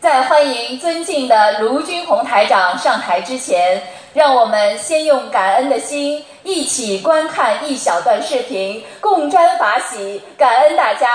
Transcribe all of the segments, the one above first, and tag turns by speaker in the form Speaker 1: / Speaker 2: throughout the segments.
Speaker 1: 在欢迎尊敬的卢军宏台长上台之前，让我们先用感恩的心一起观看一小段视频，共沾法喜，感恩大家。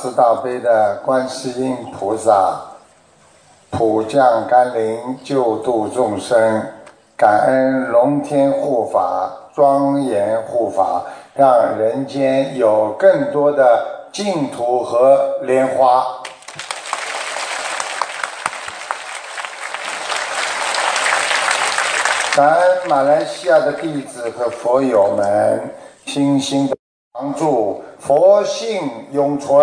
Speaker 1: 慈大悲的观世音菩萨普降甘霖救度众生，感恩龙天护法庄严护法，让人间有更多的净土和莲花。感恩马来西亚的弟子和佛友们精心的帮助，佛性永存。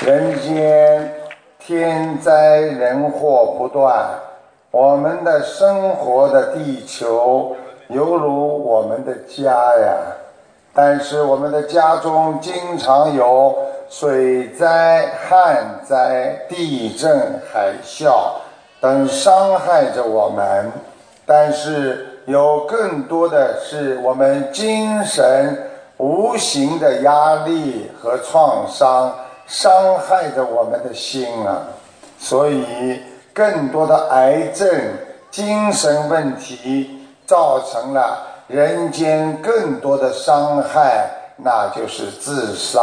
Speaker 1: 人间天灾人祸不断，我们的生活的地球犹如我们的家呀。但是我们的家中经常有水灾、旱灾、地震、海啸等伤害着我们，但是有更多的是我们精神无形的压力和创伤伤害着我们的心啊，所以更多的癌症、精神问题造成了。人间更多的伤害，那就是自杀、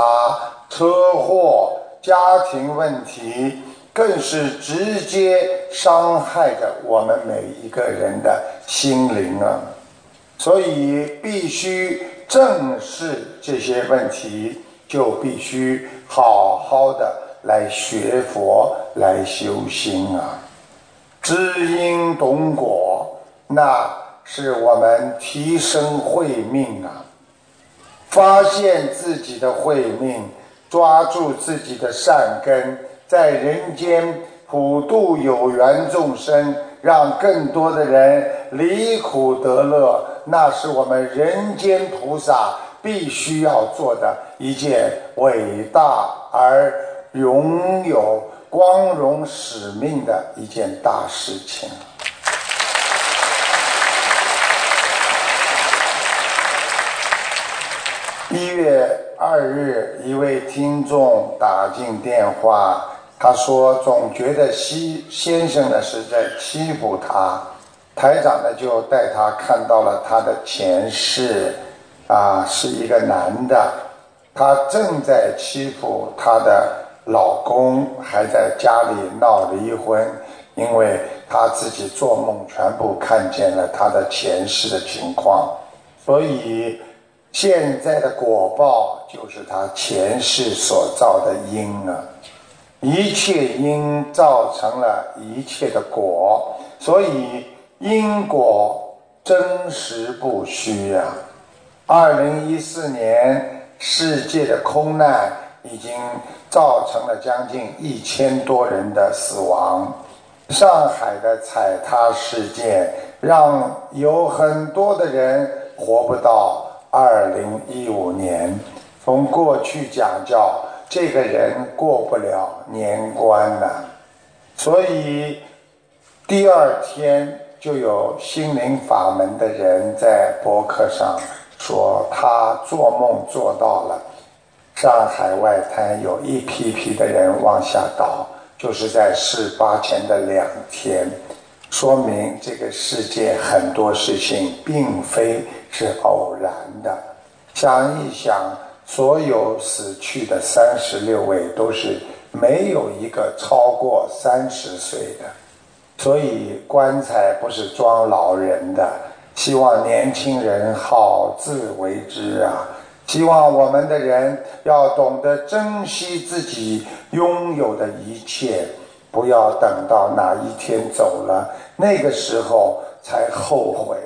Speaker 1: 车祸、家庭问题，更是直接伤害着我们每一个人的心灵啊！所以必须正视这些问题，就必须好好的来学佛、来修心啊！知因懂果，那。是我们提升慧命啊，发现自己的慧命，抓住自己的善根，在人间普度有缘众生，让更多的人离苦得乐，那是我们人间菩萨必须要做的一件伟大而拥有光荣使命的一件大事情。一月二日，一位听众打进电话，他说总觉得西先生呢是在欺负他，台长呢就带他看到了他的前世，啊，是一个男的，他正在欺负他的老公，还在家里闹离婚，因为他自己做梦全部看见了他的前世的情况，所以。现在的果报就是他前世所造的因啊，一切因造成了一切的果，所以因果真实不虚啊。二零一四年世界的空难已经造成了将近一千多人的死亡，上海的踩踏事件让有很多的人活不到。二零一五年，从过去讲叫这个人过不了年关了，所以第二天就有心灵法门的人在博客上说他做梦做到了上海外滩有一批批的人往下倒，就是在事发前的两天，说明这个世界很多事情并非。是偶然的。想一想，所有死去的三十六位都是没有一个超过三十岁的，所以棺材不是装老人的。希望年轻人好自为之啊！希望我们的人要懂得珍惜自己拥有的一切，不要等到哪一天走了，那个时候才后悔。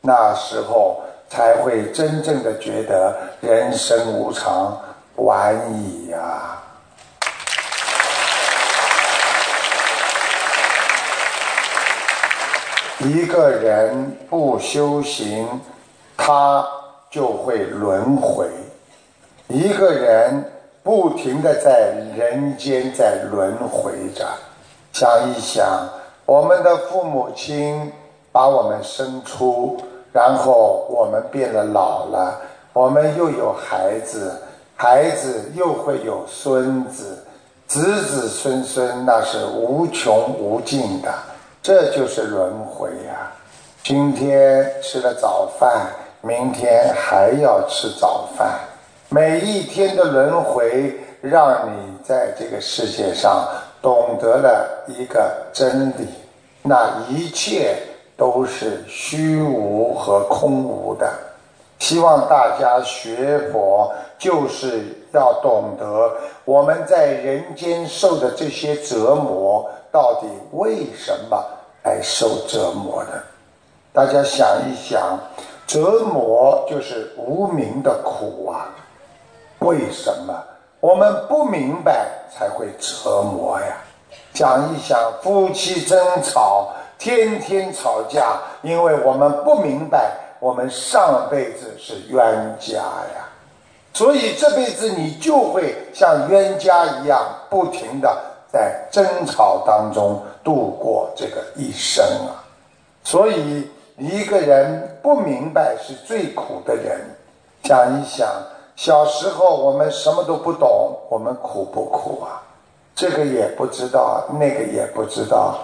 Speaker 1: 那时候。才会真正的觉得人生无常，晚矣呀！一个人不修行，他就会轮回；一个人不停的在人间在轮回着。想一想，我们的父母亲把我们生出。然后我们变得老了，我们又有孩子，孩子又会有孙子，子子孙孙那是无穷无尽的，这就是轮回呀。今天吃了早饭，明天还要吃早饭。每一天的轮回，让你在这个世界上懂得了一个真理：那一切都是虚无和空无的。希望大家学佛，就是要懂得我们在人间受的这些折磨，到底为什么来受折磨的？大家想一想，折磨就是无名的苦啊！为什么我们不明白才会折磨呀？想一想，夫妻争吵，天天吵架，因为我们不明白，我们上辈子是冤家呀，所以这辈子你就会像冤家一样，不停的在争吵当中度过这个一生啊！所以。一个人不明白是最苦的人。想一想，小时候我们什么都不懂，我们苦不苦啊？这个也不知道，那个也不知道。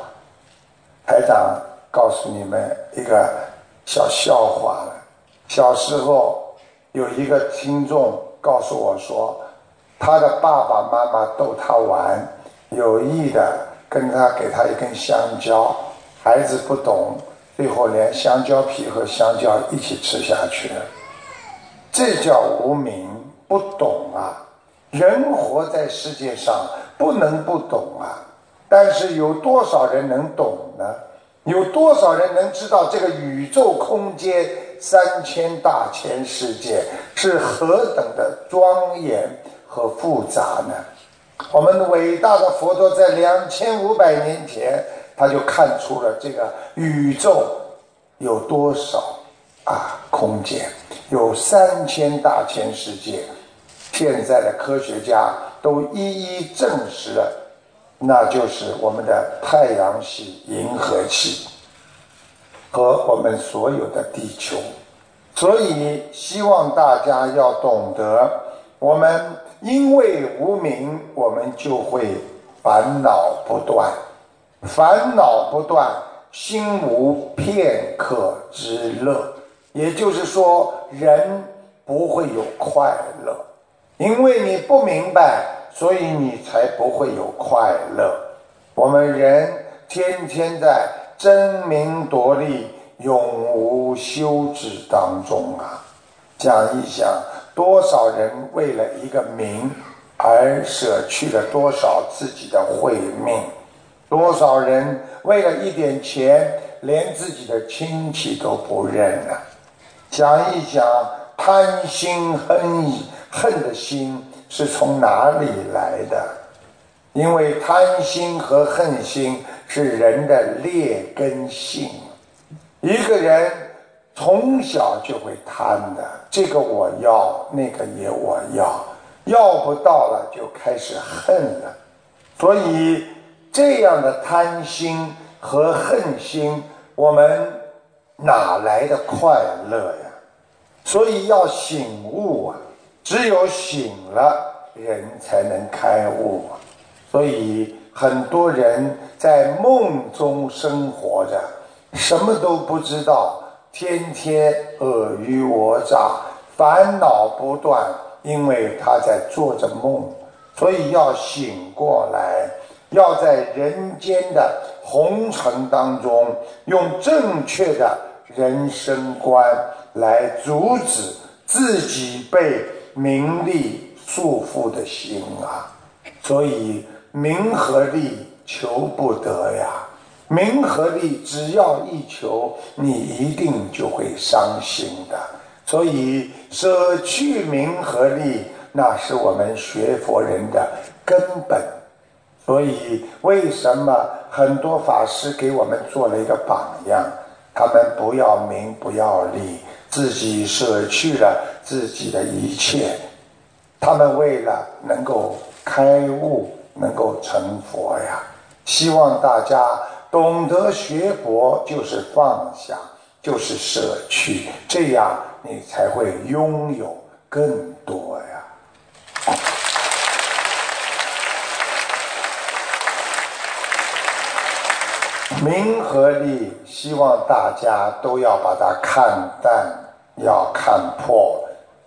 Speaker 1: 台长告诉你们一个小笑话了。小时候有一个听众告诉我说，他的爸爸妈妈逗他玩，有意的跟他给他一根香蕉，孩子不懂。最后连香蕉皮和香蕉一起吃下去了，这叫无名不懂啊！人活在世界上不能不懂啊！但是有多少人能懂呢？有多少人能知道这个宇宙空间三千大千世界是何等的庄严和复杂呢？我们伟大的佛陀在两千五百年前。他就看出了这个宇宙有多少啊空间，有三千大千世界。现在的科学家都一一证实了，那就是我们的太阳系、银河系和我们所有的地球。所以，希望大家要懂得，我们因为无名，我们就会烦恼不断。烦恼不断，心无片刻之乐。也就是说，人不会有快乐，因为你不明白，所以你才不会有快乐。我们人天天在争名夺利、永无休止当中啊！想一想，多少人为了一个名而舍去了多少自己的慧命？多少人为了一点钱，连自己的亲戚都不认了？想一想，贪心恨意恨的心是从哪里来的？因为贪心和恨心是人的劣根性。一个人从小就会贪的，这个我要，那个也我要，要不到了就开始恨了，所以。这样的贪心和恨心，我们哪来的快乐呀？所以要醒悟啊！只有醒了，人才能开悟！所以很多人在梦中生活着，什么都不知道，天天尔虞我诈，烦恼不断，因为他在做着梦，所以要醒过来。要在人间的红尘当中，用正确的人生观来阻止自己被名利束缚的心啊！所以名和利求不得呀，名和利只要一求，你一定就会伤心的。所以舍去名和利，那是我们学佛人的根本。所以，为什么很多法师给我们做了一个榜样？他们不要名，不要利，自己舍去了自己的一切。他们为了能够开悟，能够成佛呀。希望大家懂得学佛就是放下，就是舍去，这样你才会拥有更多呀。名和利，希望大家都要把它看淡，要看破。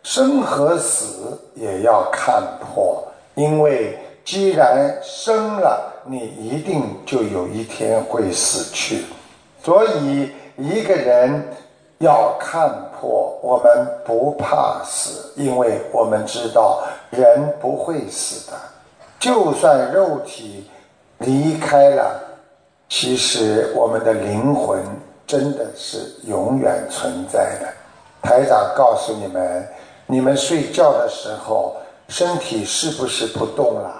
Speaker 1: 生和死也要看破，因为既然生了，你一定就有一天会死去。所以一个人要看破，我们不怕死，因为我们知道人不会死的。就算肉体离开了，其实我们的灵魂真的是永远存在的。台长告诉你们。你们睡觉的时候，身体是不是不动了？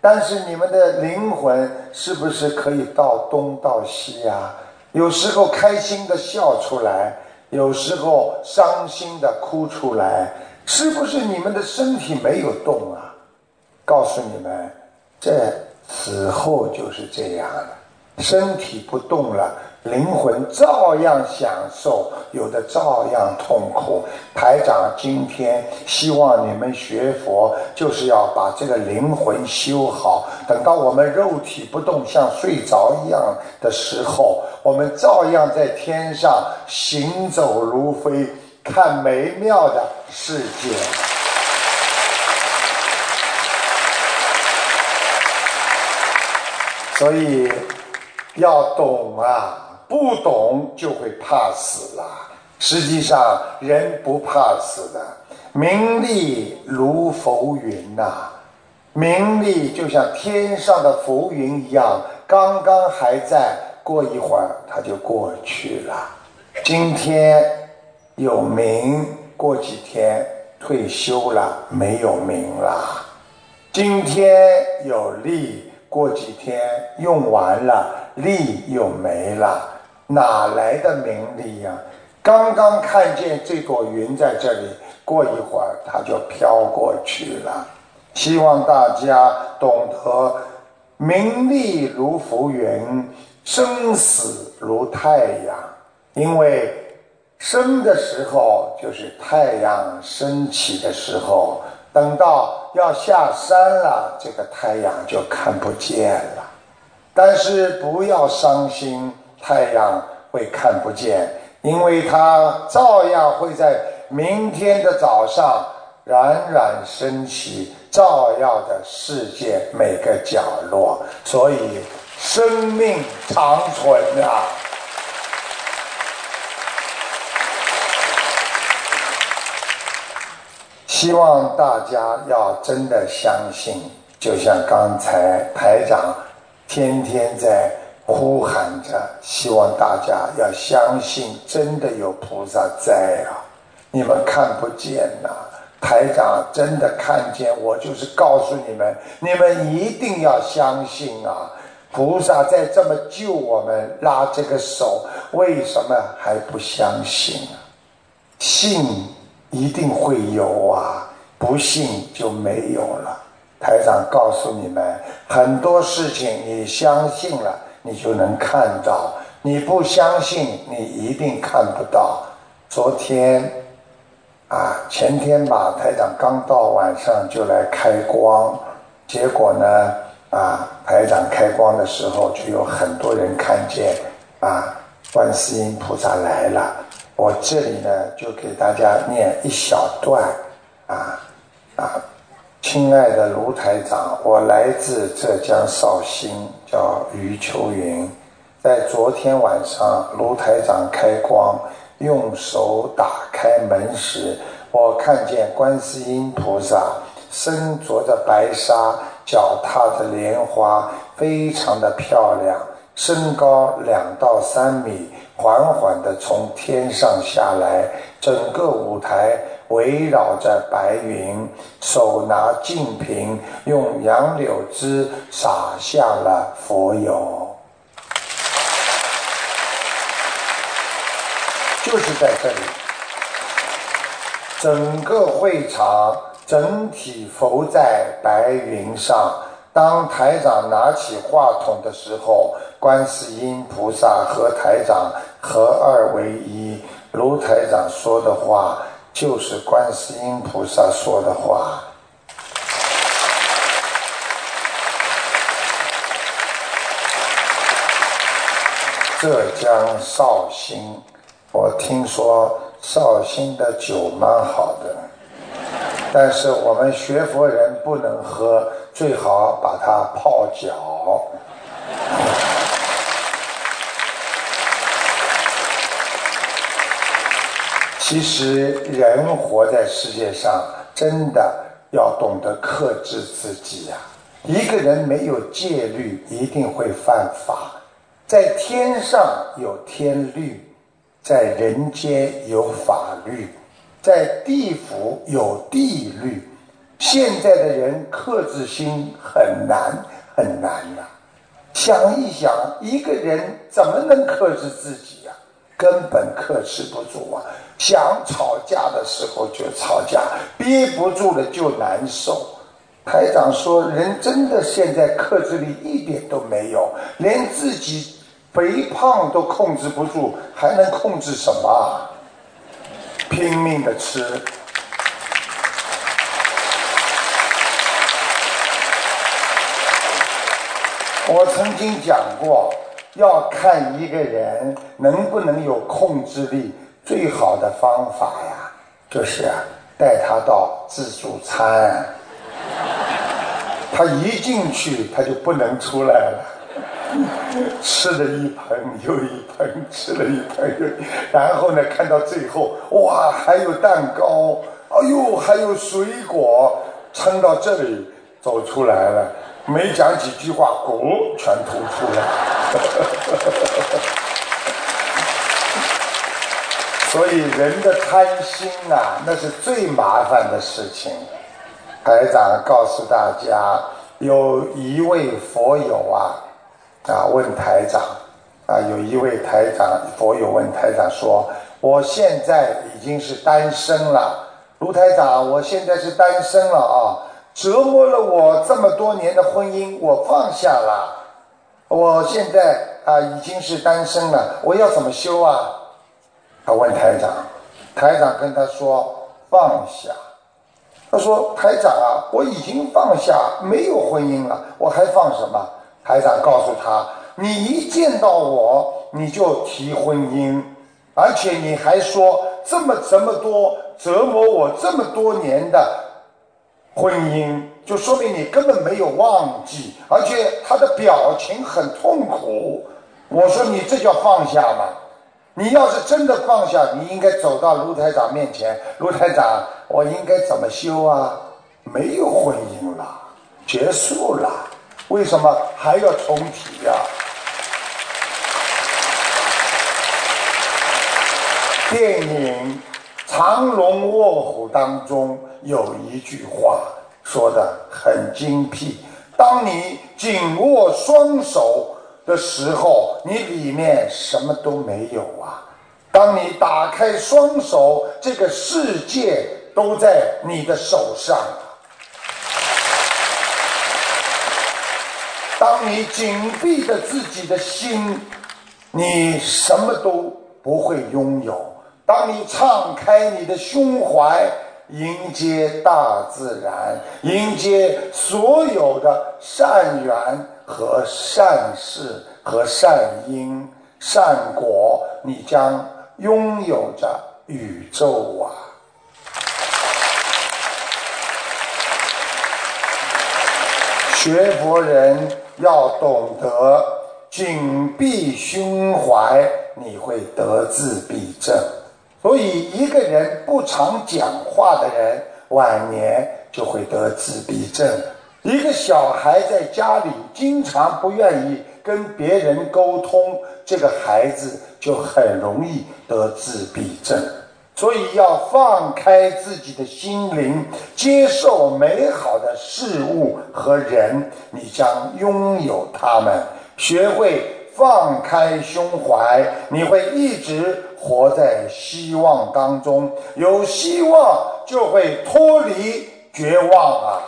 Speaker 1: 但是你们的灵魂是不是可以到东到西呀？有时候开心的笑出来，有时候伤心的哭出来，是不是你们的身体没有动啊？告诉你们，这死后就是这样的，身体不动了。灵魂照样享受，有的照样痛苦。台长今天希望你们学佛，就是要把这个灵魂修好。等到我们肉体不动，像睡着一样的时候，我们照样在天上行走如飞，看美妙的世界。所以要懂啊！不懂就会怕死了。实际上，人不怕死的。名利如浮云呐，名利就像天上的浮云一样，刚刚还在，过一会儿它就过去了。今天有名，过几天退休了，没有名了。今天有利，过几天用完了，利又没了。哪来的名利呀？刚刚看见这朵云在这里，过一会儿它就飘过去了。希望大家懂得，名利如浮云，生死如太阳。因为生的时候就是太阳升起的时候，等到要下山了，这个太阳就看不见了。但是不要伤心。太阳会看不见，因为它照样会在明天的早上冉冉升起，照耀着世界每个角落。所以，生命长存啊！希望大家要真的相信，就像刚才台长天天在。呼喊着，希望大家要相信，真的有菩萨在啊！你们看不见呐，台长真的看见。我就是告诉你们，你们一定要相信啊！菩萨在这么救我们，拉这个手，为什么还不相信啊？信一定会有啊，不信就没有了。台长告诉你们，很多事情你相信了。你就能看到，你不相信，你一定看不到。昨天，啊，前天吧，台长刚到晚上就来开光，结果呢，啊，台长开光的时候就有很多人看见，啊，观世音菩萨来了。我这里呢，就给大家念一小段，啊，啊。亲爱的卢台长，我来自浙江绍兴，叫余秋云。在昨天晚上，卢台长开光，用手打开门时，我看见观世音菩萨身着着白纱，脚踏着莲花，非常的漂亮，身高两到三米，缓缓地从天上下来，整个舞台。围绕着白云，手拿净瓶，用杨柳枝洒下了佛油，就是在这里。整个会场整体浮在白云上。当台长拿起话筒的时候，观世音菩萨和台长合二为一。如台长说的话。就是观世音菩萨说的话。浙江绍兴，我听说绍兴的酒蛮好的，但是我们学佛人不能喝，最好把它泡脚。其实人活在世界上，真的要懂得克制自己呀。一个人没有戒律，一定会犯法。在天上有天律，在人间有法律，在地府有地律。现在的人克制心很难很难呐。想一想，一个人怎么能克制自己？根本克制不住啊！想吵架的时候就吵架，憋不住了就难受。台长说，人真的现在克制力一点都没有，连自己肥胖都控制不住，还能控制什么？拼命的吃。我曾经讲过，要看一个人能不能有控制力，最好的方法呀，就是带他到自助餐。他一进去，他就不能出来了，吃了一盆又一盆，吃了一盆又，然后呢，看到最后，哇，还有蛋糕，哎呦，还有水果，撑到这里走出来了，没讲几句话，咕，全吐出来。所以人的贪心啊，那是最麻烦的事情。台长告诉大家，有一位佛友啊，啊问台长，啊有一位台长佛友问台长说：“我现在已经是单身了，卢台长，我现在是单身了啊，折磨了我这么多年的婚姻，我放下了，我现在啊已经是单身了，我要怎么修啊？”他问台长，台长跟他说：“放下。”他说：“台长啊，我已经放下，没有婚姻了，我还放什么？”台长告诉他：“你一见到我，你就提婚姻，而且你还说这么这么多折磨我这么多年的婚姻，就说明你根本没有忘记，而且他的表情很痛苦。”我说：“你这叫放下吗？你要是真的放下，你应该走到卢台长面前，卢台长。”我应该怎么修啊？没有婚姻了，结束了，为什么还要重提呀？电影《藏龙卧虎》当中有一句话说的很精辟：当你紧握双手的时候，你里面什么都没有啊；当你打开双手，这个世界。都在你的手上。当你紧闭着自己的心，你什么都不会拥有。当你敞开你的胸怀，迎接大自然，迎接所有的善缘和善事和善因善果，你将拥有着宇宙啊！学佛人要懂得紧闭胸怀，你会得自闭症。所以，一个人不常讲话的人，晚年就会得自闭症。一个小孩在家里经常不愿意跟别人沟通，这个孩子就很容易得自闭症。所以要放开自己的心灵，接受美好的事物和人，你将拥有他们。学会放开胸怀，你会一直活在希望当中。有希望就会脱离绝望啊！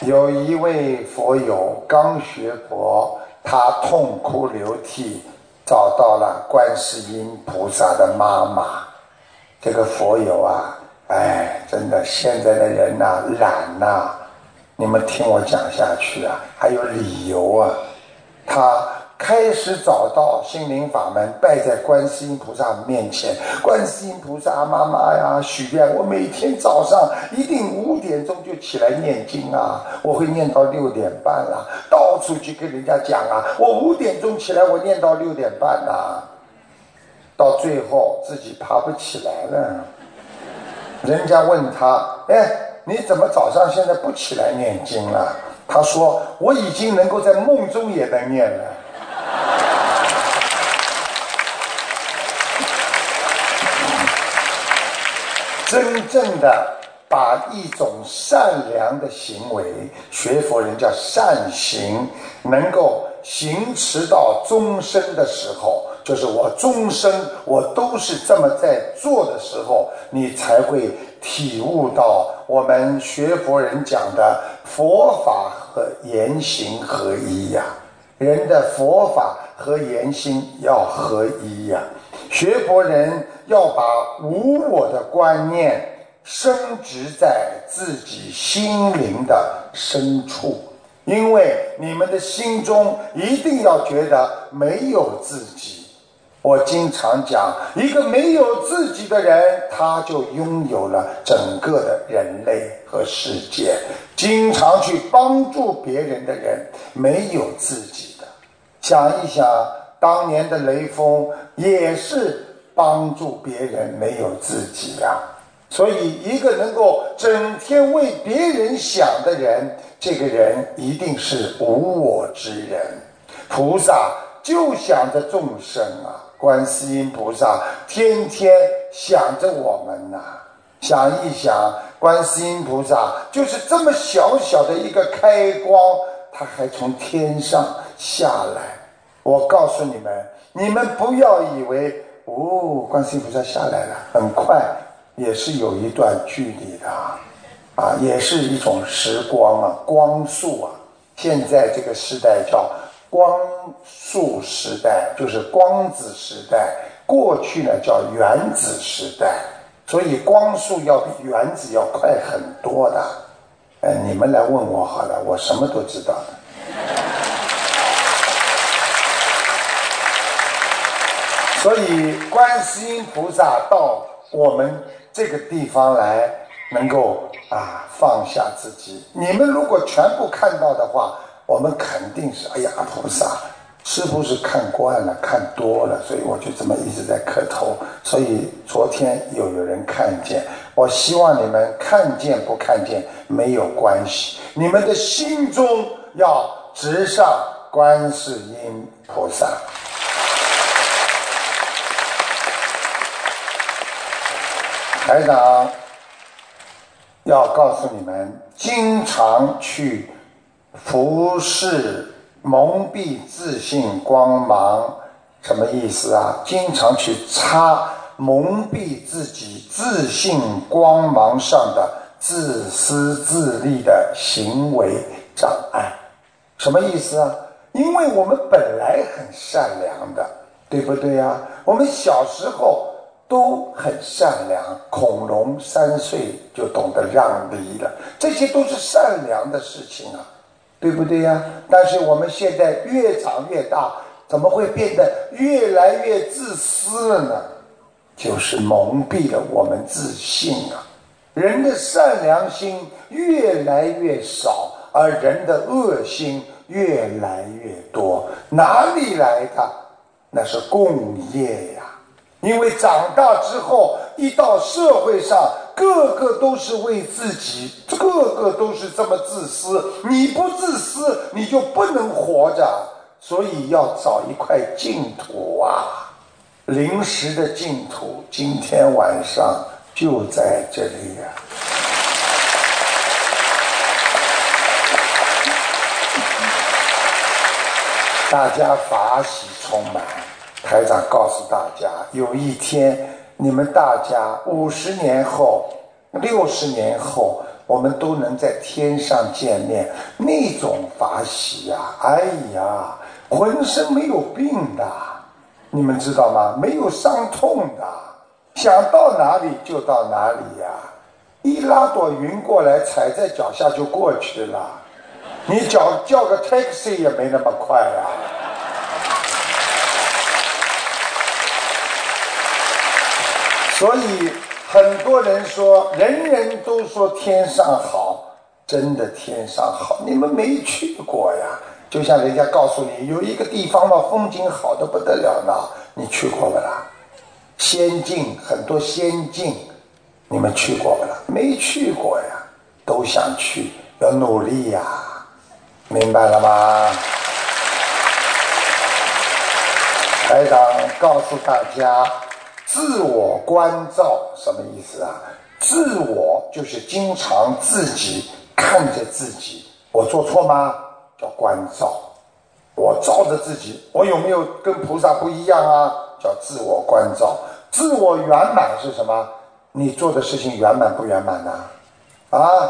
Speaker 1: 有一位佛友刚学佛。他痛哭流涕，找到了观世音菩萨的妈妈。这个佛友啊，哎，真的，现在的人呐，懒呐，你们听我讲下去啊，还有理由啊。他开始找到心灵法门，拜在观世音菩萨面前。观世音菩萨妈妈呀，许愿我每天早上一定五点钟就起来念经啊，我会念到六点半啊。到处去跟人家讲啊，我五点钟起来，我念到六点半呐。到最后自己爬不起来了，人家问他：“哎，你怎么早上现在不起来念经了？”他说：“我已经能够在梦中也能念了。”真正的把一种善良的行为，学佛人叫善行，能够行持到终身的时候。就是我终生我都是这么在做的时候，你才会体悟到我们学佛人讲的佛法和言行合一呀。人的佛法和言行要合一呀。学佛人要把无我的观念升植在自己心灵的深处，因为你们的心中一定要觉得没有自己。我经常讲，一个没有自己的人，他就拥有了整个的人类和世界。经常去帮助别人的人，没有自己的。想一想，当年的雷锋也是帮助别人，没有自己呀。所以，一个能够整天为别人想的人，这个人一定是无我之人。菩萨就想着众生啊。观世音菩萨天天想着我们呐，想一想，观世音菩萨就是这么小小的一个开光，他还从天上下来。我告诉你们，你们不要以为哦，观世音菩萨下来了，很快，也是有一段距离的啊，也是一种时光啊，光速啊。现在这个时代叫。光速时代就是光子时代，过去呢叫原子时代，所以光速要比原子要快很多的。呃，你们来问我好了，我什么都知道的。所以观世音菩萨到我们这个地方来，能够啊放下自己。你们如果全部看到的话。我们肯定是，哎呀，菩萨，是不是看惯了、看多了，所以我就这么一直在磕头。所以昨天又有人看见，我希望你们看见不看见没有关系，你们的心中要直上观世音菩萨。台长要告诉你们，经常去。服侍蒙蔽自信光芒，什么意思啊？经常去擦蒙蔽自己自信光芒上的自私自利的行为障碍，什么意思啊？因为我们本来很善良的，对不对呀？我们小时候都很善良，恐龙三岁就懂得让梨了，这些都是善良的事情啊。对不对呀？但是我们现在越长越大，怎么会变得越来越自私了呢？就是蒙蔽了我们自信啊！人的善良心越来越少，而人的恶心越来越多，哪里来的？那是共业呀！因为长大之后，一到社会上。个个都是为自己，个个都是这么自私。你不自私，你就不能活着。所以要找一块净土啊！临时的净土，今天晚上就在这里呀！大家法喜充满。台长告诉大家，有一天。你们大家五十年后、六十年后，我们都能在天上见面，那种法喜呀！哎呀，浑身没有病的，你们知道吗？没有伤痛的，想到哪里就到哪里呀！一拉朵云过来，踩在脚下就过去了。你叫叫个 taxi 也没那么快呀。所以很多人说，人人都说天上好，真的天上好，你们没去过呀。就像人家告诉你有一个地方嘛，风景好的不得了呢，你去过不啦？仙境很多仙境，你们去过不啦？没去过呀，都想去，要努力呀，明白了吗？台长告诉大家，自我关照什么意思啊？自我就是经常自己看着自己，我做错吗？叫关照，我照着自己，我有没有跟菩萨不一样啊？叫自我关照，自我圆满是什么？你做的事情圆满不圆满呢？啊，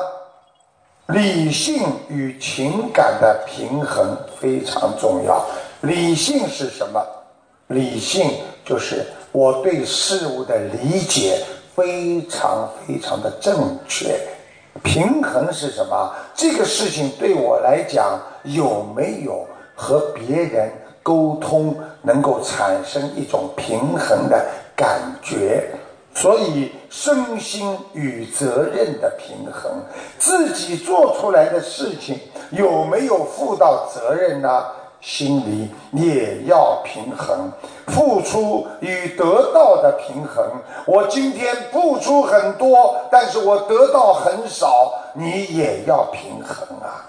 Speaker 1: 理性与情感的平衡非常重要。理性是什么？理性就是我对事物的理解非常非常的正确。平衡是什么？这个事情对我来讲有没有和别人沟通，能够产生一种平衡的感觉？所以身心与责任的平衡，自己做出来的事情有没有负到责任呢？心里也要平衡，付出与得到的平衡。我今天付出很多，但是我得到很少，你也要平衡啊。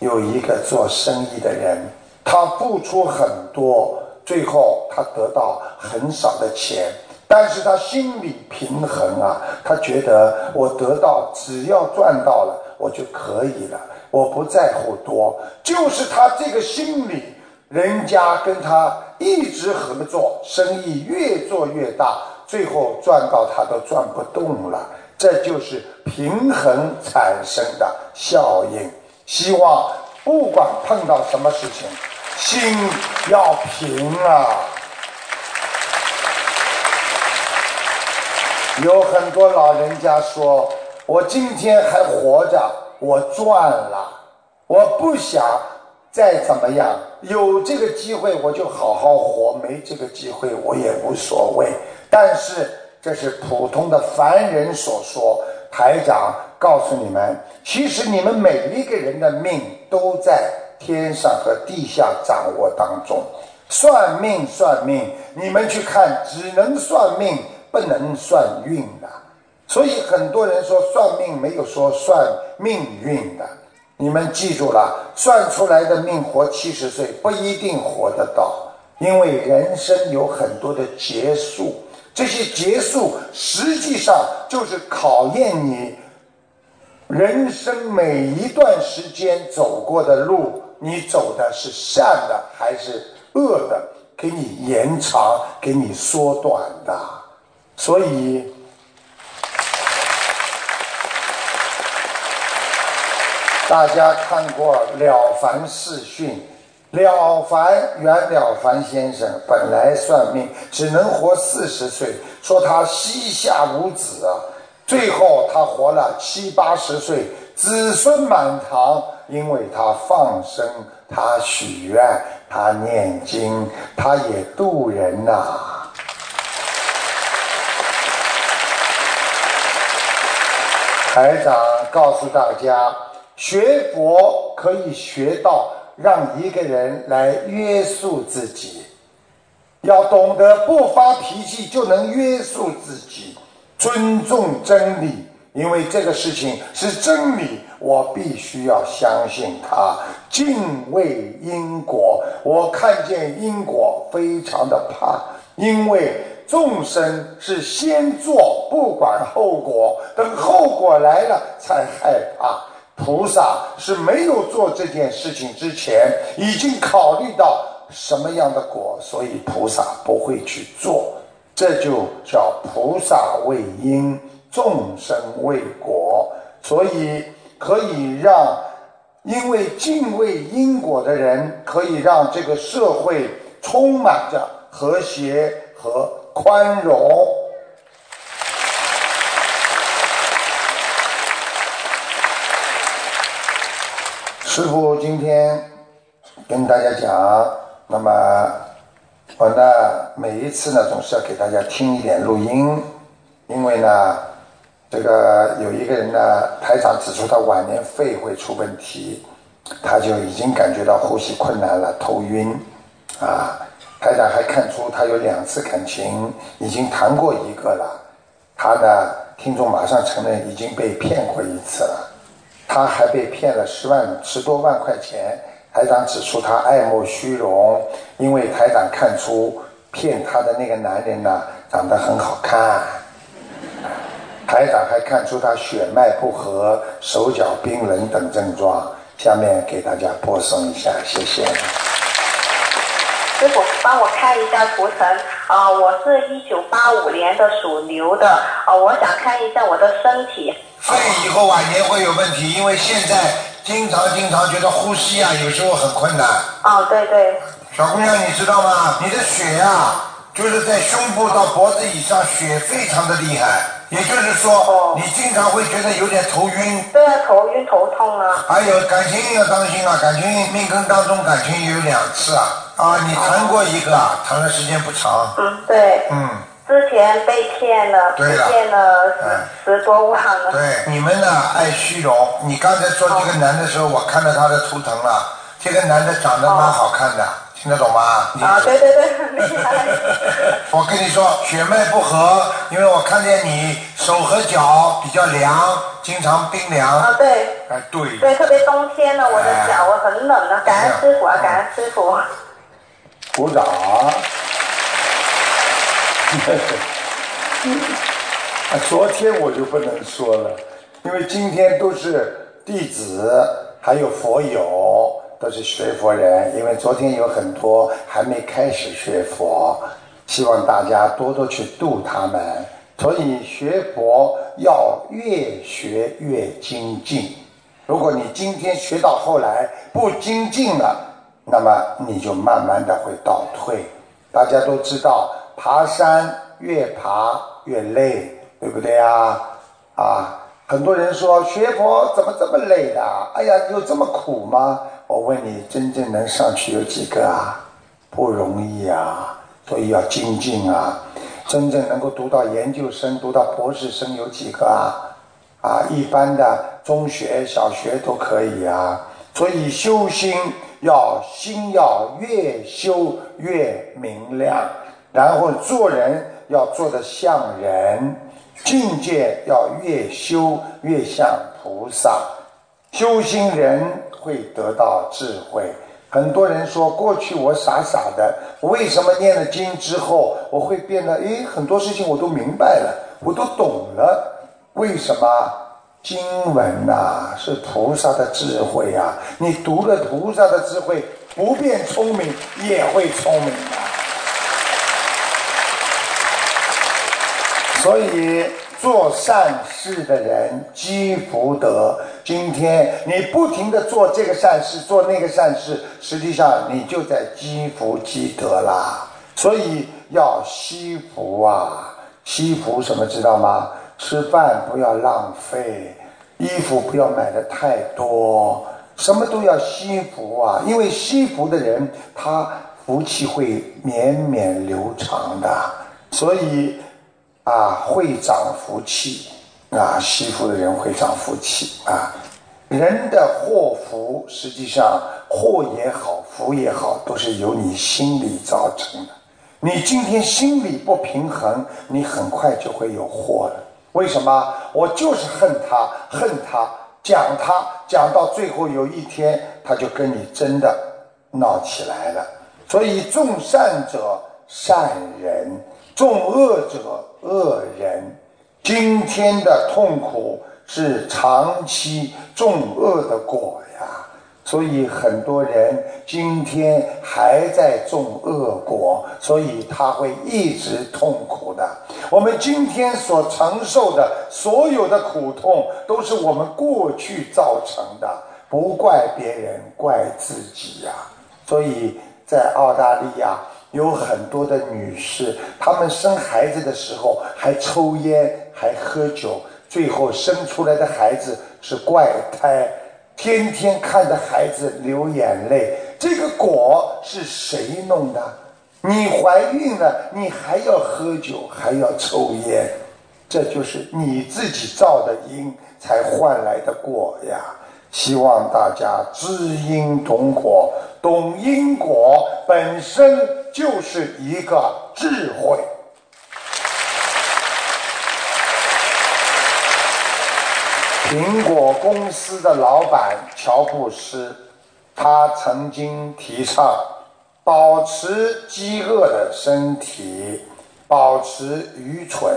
Speaker 1: 有一个做生意的人，他付出很多，最后他得到很少的钱，但是他心里平衡啊，他觉得我得到只要赚到了，我就可以了。我不在乎多，就是他这个心理，人家跟他一直合作，生意越做越大，最后赚到他都赚不动了。这就是平衡产生的效应。希望不管碰到什么事情，心要平啊。有很多老人家说：“我今天还活着。”我赚了，我不想再怎么样。有这个机会我就好好活，没这个机会我也无所谓。但是这是普通的凡人所说。台长告诉你们，其实你们每一个人的命都在天上和地下掌握当中。算命算命，你们去看，只能算命，不能算运的。所以很多人说算命没有说算命运的，你们记住了，算出来的命活七十岁不一定活得到，因为人生有很多的结束，这些结束实际上就是考验你人生每一段时间走过的路，你走的是善的还是恶的，给你延长，给你缩短的，所以。大家看过《了凡四训》，了凡袁了凡先生本来算命只能活四十岁，说他膝下无子啊，最后他活了七八十岁，子孙满堂，因为他放生，他许愿，他念经，他也渡人呐。台长告诉大家。学佛可以学到让一个人来约束自己，要懂得不发脾气就能约束自己，尊重真理，因为这个事情是真理，我必须要相信它。敬畏因果，我看见因果非常的怕，因为众生是先做，不管后果，等后果来了才害怕。菩萨是没有做这件事情之前，已经考虑到什么样的果，所以菩萨不会去做。这就叫菩萨为因，众生为果，所以可以让因为敬畏因果的人，可以让这个社会充满着和谐和宽容。师傅今天跟大家讲，那么我呢每一次呢总是要给大家听一点录音，因为呢这个有一个人呢台长指出他晚年肺会出问题，他就已经感觉到呼吸困难了，头晕啊。台长还看出他有两次感情已经谈过一个了，他呢听众马上承认已经被骗过一次了。他还被骗了十万十多万块钱，台长指出他爱慕虚荣，因为台长看出骗他的那个男人呢长得很好看，台长还看出他血脉不和、手脚冰冷等症状。下面给大家播送一下，谢谢。
Speaker 2: 帮我看一下图腾啊！我是一九八五年的属牛的啊，我想看一下我的身体。
Speaker 1: 肺以后晚年会有问题，因为现在经常经常觉得呼吸啊，有时候很困难。
Speaker 2: 哦，对对。
Speaker 1: 小姑娘，你知道吗？你的血呀，就是在胸部到脖子以上，血非常的厉害。也就是说，你经常会觉得有点头晕。
Speaker 2: 对啊，头晕头痛啊。
Speaker 1: 还有感情要当心啊，感情命根当中感情有两次啊。啊，你谈过一个啊，谈的时间不长。
Speaker 2: 嗯，对。
Speaker 1: 嗯。
Speaker 2: 之前被骗了，被骗了十多万了。
Speaker 1: 对，你们呢爱虚荣。你刚才说这个男的时候，我看到他的图腾了。这个男的长得蛮好看的，听得懂吗？
Speaker 2: 啊，对对对，厉害。
Speaker 1: 我跟你说，血脉不和，因为我看见你手和脚比较凉，经常冰凉。
Speaker 2: 啊，对。
Speaker 1: 哎，对。
Speaker 2: 对，特别冬天呢，我的脚我很冷的，感恩师傅啊，感恩师傅。
Speaker 1: 鼓掌。昨天我就不能说了，因为今天都是弟子，还有佛友，都是学佛人。因为昨天有很多还没开始学佛，希望大家多多去度他们。所以学佛要越学越精进。如果你今天学到后来不精进了，那么你就慢慢的会倒退。大家都知道。爬山越爬越累，对不对呀？啊，很多人说学佛怎么这么累的？哎呀，有这么苦吗？我问你，真正能上去有几个啊？不容易啊，所以要精进啊。真正能够读到研究生、读到博士生有几个啊？啊，一般的中学、小学都可以啊。所以修心要心要越修越明亮。然后做人要做得像人，境界要越修越像菩萨，修心人会得到智慧。很多人说，过去我傻傻的，为什么念了经之后，我会变得诶，很多事情我都明白了，我都懂了。为什么？经文呐，是菩萨的智慧呀。你读了菩萨的智慧，不变聪明也会聪明的。所以做善事的人积福德。今天你不停的做这个善事，做那个善事，实际上你就在积福积德啦。所以要惜福啊，惜福什么知道吗？吃饭不要浪费，衣服不要买的太多，什么都要惜福啊。因为惜福的人，他福气会绵绵流长的。所以。啊，会长福气啊！惜福的人会长福气啊！人的祸福，实际上祸也好，福也好，都是由你心理造成的。你今天心理不平衡，你很快就会有祸了。为什么？我就是恨他，恨他，讲他，讲到最后有一天，他就跟你真的闹起来了。所以，种善者善人，种恶者。恶人，今天的痛苦是长期种恶的果呀，所以很多人今天还在种恶果，所以他会一直痛苦的。我们今天所承受的所有的苦痛，都是我们过去造成的，不怪别人，怪自己呀。所以在澳大利亚。有很多的女士，她们生孩子的时候还抽烟，还喝酒，最后生出来的孩子是怪胎。天天看着孩子流眼泪，这个果是谁弄的？你怀孕了，你还要喝酒，还要抽烟，这就是你自己造的因，才换来的果呀。希望大家知因懂果，懂因果本身就是一个智慧。苹果公司的老板乔布斯，他曾经提倡保持饥饿的身体，保持愚蠢。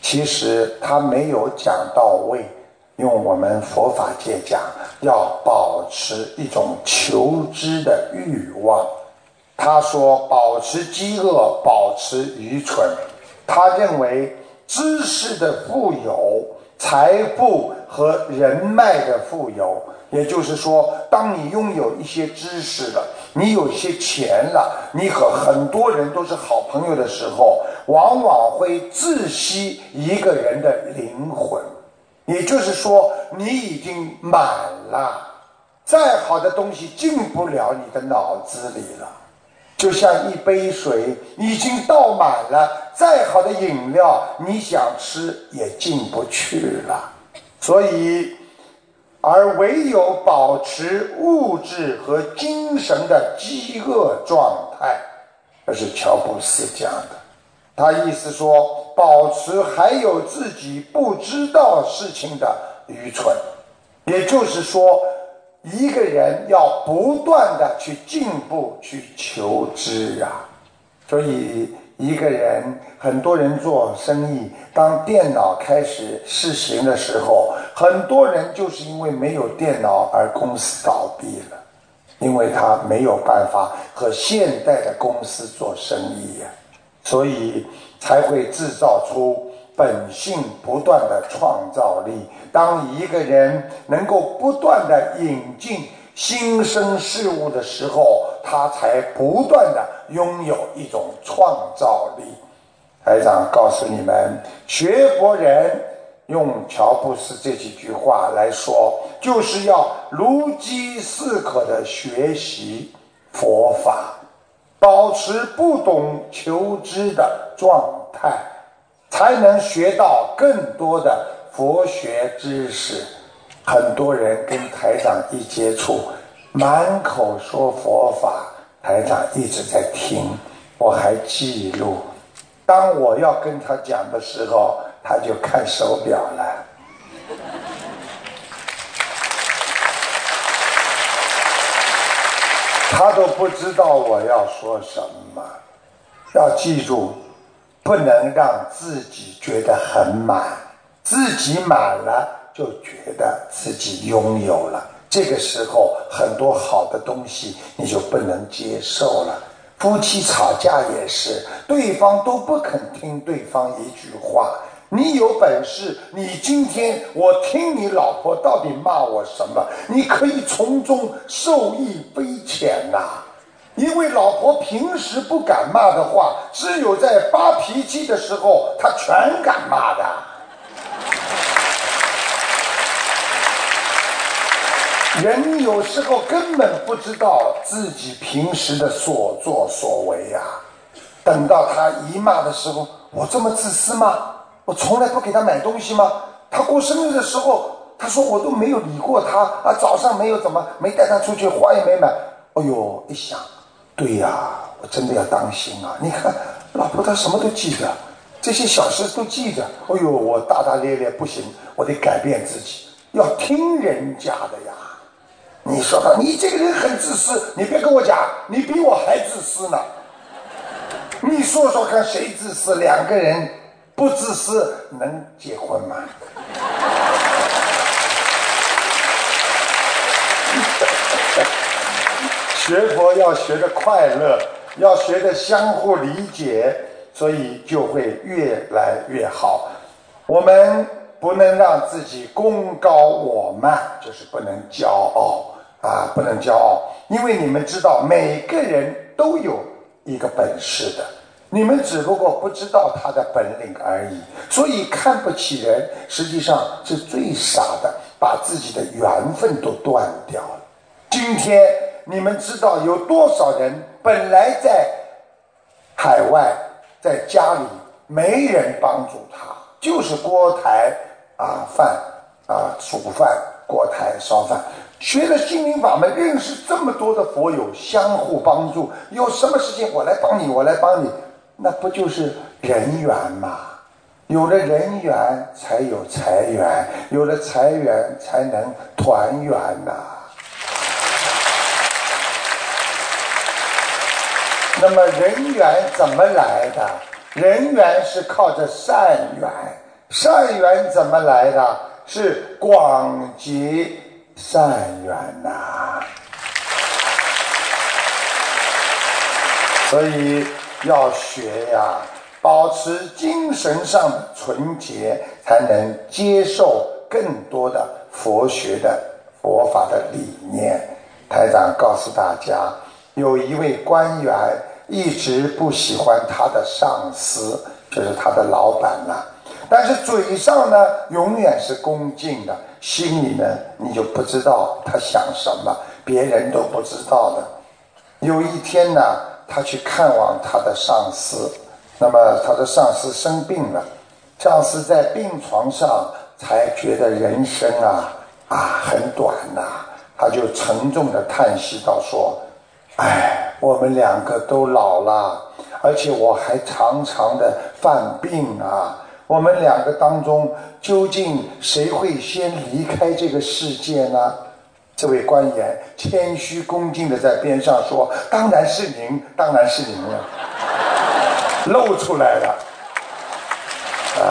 Speaker 1: 其实他没有讲到位。用我们佛法界讲，要保持一种求知的欲望。他说，保持饥饿，保持愚蠢。他认为，知识的富有、财富和人脉的富有，也就是说，当你拥有一些知识了，你有些钱了，你和很多人都是好朋友的时候，往往会窒息一个人的灵魂。也就是说，你已经满了，再好的东西进不了你的脑子里了。就像一杯水已经倒满了，再好的饮料你想吃也进不去了。所以，而唯有保持物质和精神的饥饿状态，这是乔布斯讲的。他意思说，保持还有自己不知道事情的愚蠢，也就是说，一个人要不断的去进步、去求知啊。所以，一个人，很多人做生意，当电脑开始试行的时候，很多人就是因为没有电脑而公司倒闭了，因为他没有办法和现代的公司做生意呀。所以才会制造出本性不断的创造力。当一个人能够不断的引进新生事物的时候，他才不断的拥有一种创造力。台长告诉你们，学佛人用乔布斯这几句话来说，就是要如饥似渴的学习佛法。保持不懂求知的状态，才能学到更多的佛学知识。很多人跟台长一接触，满口说佛法，台长一直在听，我还记录。当我要跟他讲的时候，他就看手表了。他都不知道我要说什么，要记住，不能让自己觉得很满，自己满了就觉得自己拥有了，这个时候很多好的东西你就不能接受了。夫妻吵架也是，对方都不肯听对方一句话。你有本事，你今天我听你老婆到底骂我什么？你可以从中受益匪浅呐。因为老婆平时不敢骂的话，只有在发脾气的时候，她全敢骂的。人有时候根本不知道自己平时的所作所为呀。等到他一骂的时候，我这么自私吗？我从来不给他买东西吗？他过生日的时候，他说我都没有理过他啊，早上没有怎么没带他出去，花也没买。哎呦，一想，对呀，我真的要当心啊！你看，老婆她什么都记得，这些小事都记得。哎呦，我大大咧咧不行，我得改变自己，要听人家的呀。你说他，你这个人很自私，你别跟我讲，你比我还自私呢。你说说看，谁自私？两个人。不自私能结婚吗？学佛要学的快乐，要学的相互理解，所以就会越来越好。我们不能让自己功高我慢，就是不能骄傲啊，不能骄傲，因为你们知道，每个人都有一个本事的。你们只不过不知道他的本领而已，所以看不起人，实际上是最傻的。把自己的缘分都断掉了。今天你们知道有多少人本来在海外，在家里没人帮助他，就是锅台啊饭啊煮饭，锅台烧饭。学了心灵法门，认识这么多的佛友，相互帮助，有什么事情我来帮你，我来帮你，那不就是人缘吗？有了人缘，才有财源；有了财源，才能团圆呐。那么人缘怎么来的？人缘是靠着善缘，善缘怎么来的？是广结善缘呐。所以要学呀。保持精神上纯洁，才能接受更多的佛学的佛法的理念。台长告诉大家，有一位官员一直不喜欢他的上司，就是他的老板呐。但是嘴上呢，永远是恭敬的，心里呢，你就不知道他想什么，别人都不知道的。有一天呢，他去看望他的上司。那么他的上司生病了，上司在病床上才觉得人生啊啊很短呐，他就沉重的叹息道：“说，哎，我们两个都老了，而且我还常常的犯病啊，我们两个当中究竟谁会先离开这个世界呢？”这位官员谦虚恭敬的在边上说：“当然是您，当然是您了。”露出来了，啊！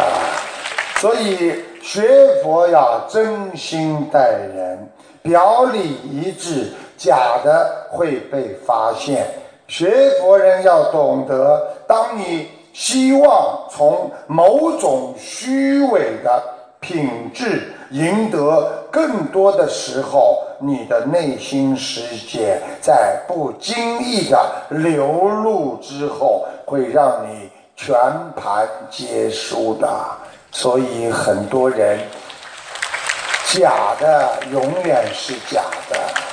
Speaker 1: 所以学佛要真心待人，表里一致，假的会被发现。学佛人要懂得，当你希望从某种虚伪的品质赢得更多的时候，你的内心世界在不经意的流露之后。会让你全盘皆输的，所以很多人假的永远是假的。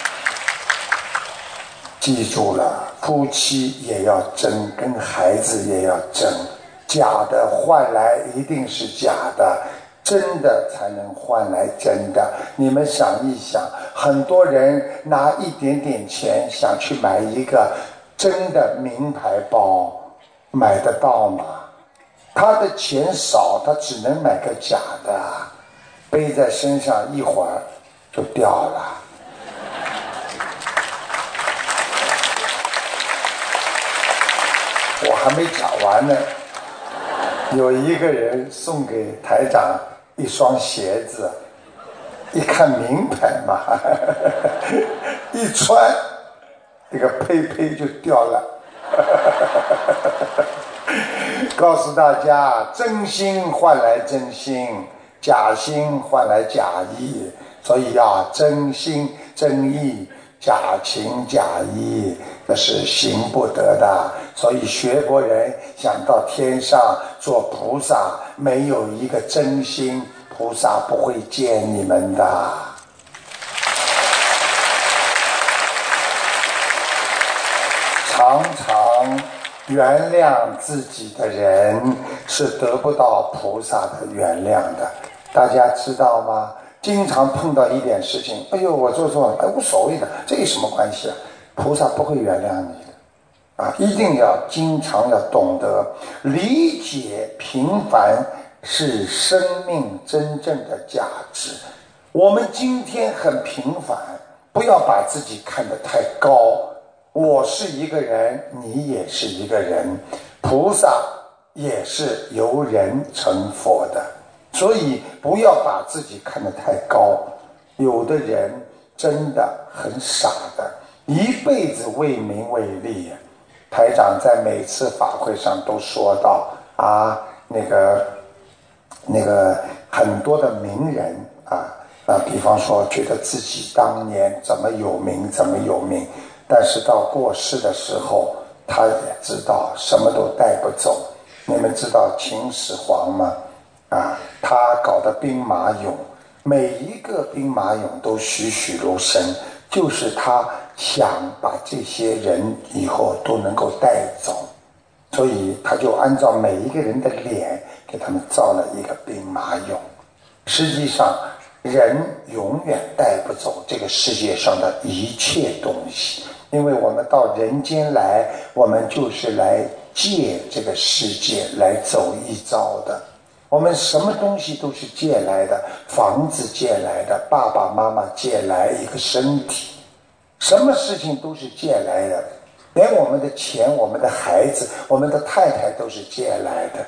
Speaker 1: 记住了，夫妻也要争，跟孩子也要争。假的换来一定是假的，真的才能换来真的。你们想一想，很多人拿一点点钱想去买一个真的名牌包。买得到吗？他的钱少，他只能买个假的，背在身上一会儿就掉了。我还没讲完呢，有一个人送给台长一双鞋子，一看名牌嘛，一穿，这个呸呸就掉了。告诉大家，真心换来真心，假心换来假意，所以要真心真意，假情假意，那是行不得的。所以学佛人想到天上做菩萨，没有一个真心，菩萨不会见你们的。常常原谅自己的人是得不到菩萨的原谅的，大家知道吗？经常碰到一点事情，哎呦，我做错了，哎，无所谓的，这有什么关系啊？菩萨不会原谅你的，啊，一定要经常要懂得理解平凡是生命真正的价值。我们今天很平凡，不要把自己看得太高。我是一个人，你也是一个人，菩萨也是由人成佛的，所以不要把自己看得太高。有的人真的很傻的，一辈子为名为利。台长在每次法会上都说到啊，那个那个很多的名人啊啊，比方说觉得自己当年怎么有名，怎么有名。但是到过世的时候，他也知道什么都带不走。你们知道秦始皇吗？啊，他搞的兵马俑，每一个兵马俑都栩栩如生，就是他想把这些人以后都能够带走，所以他就按照每一个人的脸给他们造了一个兵马俑。实际上，人永远带不走这个世界上的一切东西，因为我们到人间来，我们就是来借这个世界来走一遭的。我们什么东西都是借来的，房子借来的，爸爸妈妈借来一个身体，什么事情都是借来的，连我们的钱、我们的孩子、我们的太太都是借来的。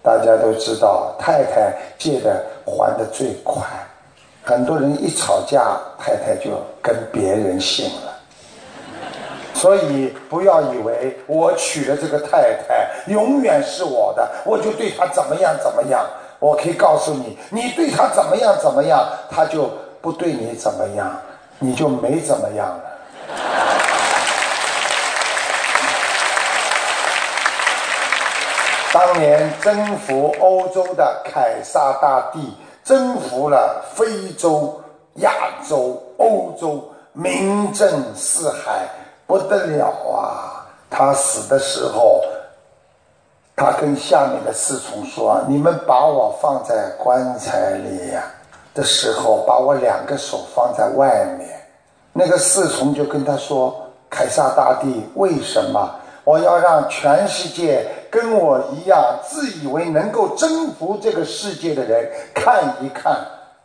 Speaker 1: 大家都知道，太太借的还的最快，很多人一吵架，太太就跟别人姓了。所以不要以为我娶了这个太太永远是我的，我就对她怎么样怎么样。我可以告诉你，你对她怎么样怎么样，她就不对你怎么样，你就没怎么样了。当年征服欧洲的凯撒大帝，征服了非洲、亚洲、欧洲，名震四海。不得了啊！他死的时候，他跟下面的侍从说：“你们把我放在棺材里呀的时候，把我两个手放在外面。”那个侍从就跟他说：“凯撒大帝，为什么我要让全世界跟我一样自以为能够征服这个世界的人看一看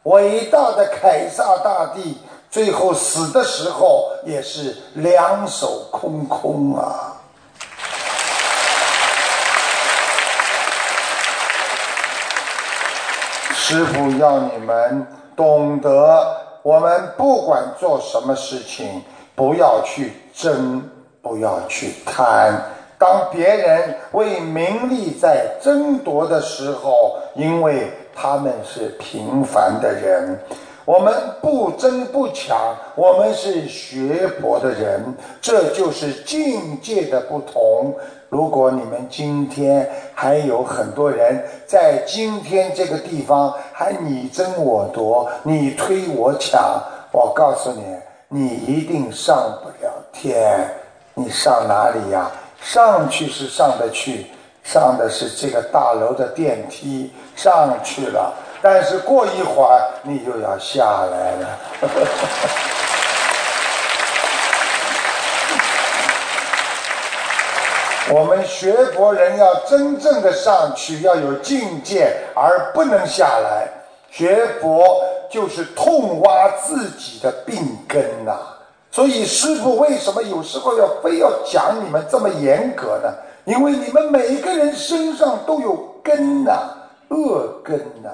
Speaker 1: 伟大的凯撒大帝？”最后死的时候也是两手空空啊！师傅要你们懂得，我们不管做什么事情，不要去争，不要去贪。当别人为名利在争夺的时候，因为他们是平凡的人。我们不争不抢，我们是学佛的人，这就是境界的不同。如果你们今天还有很多人在今天这个地方还你争我夺，你推我抢，我告诉你，你一定上不了天。你上哪里呀？上去是上得去，上的是这个大楼的电梯，上去了。但是过一会儿你就要下来了。我们学佛人要真正的上去，要有境界，而不能下来。学佛就是痛挖自己的病根呐。所以师父为什么有时候要非要讲你们这么严格呢？因为你们每一个人身上都有根呐，恶根呐。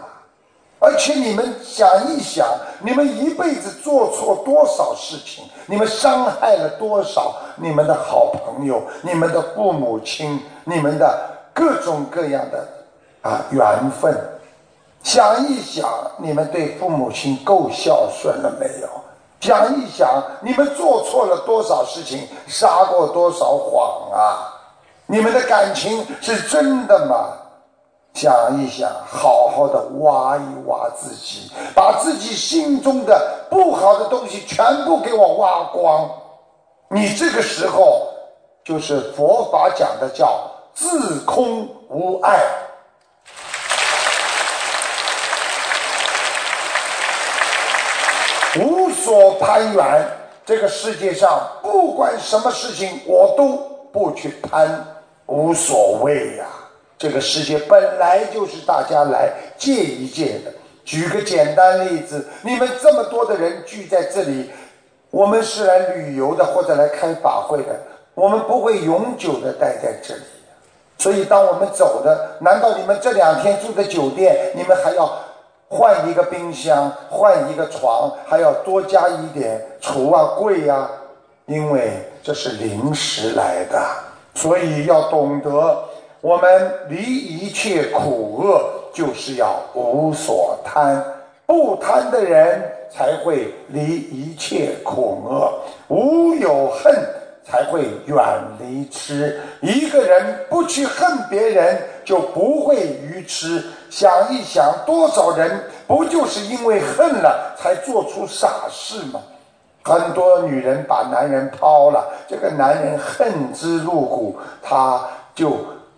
Speaker 1: 而且你们想一想，你们一辈子做错多少事情？你们伤害了多少你们的好朋友、你们的父母亲、你们的各种各样的啊缘分？想一想，你们对父母亲够孝顺了没有？想一想，你们做错了多少事情，撒过多少谎啊？你们的感情是真的吗？想一想，好好的挖一挖自己，把自己心中的不好的东西全部给我挖光。你这个时候就是佛法讲的叫自空无碍，无所攀缘。这个世界上不管什么事情，我都不去攀，无所谓呀。这个世界本来就是大家来借一借的。举个简单例子，你们这么多的人聚在这里，我们是来旅游的或者来开法会的，我们不会永久的待在这里。所以，当我们走的，难道你们这两天住的酒店，你们还要换一个冰箱、换一个床，还要多加一点橱啊、柜呀？因为这是临时来的，所以要懂得。我们离一切苦厄，就是要无所贪，不贪的人才会离一切苦厄，无有恨才会远离痴。一个人不去恨别人，就不会愚痴。想一想，多少人不就是因为恨了才做出傻事吗？很多女人把男人抛了，这个男人恨之入骨，他就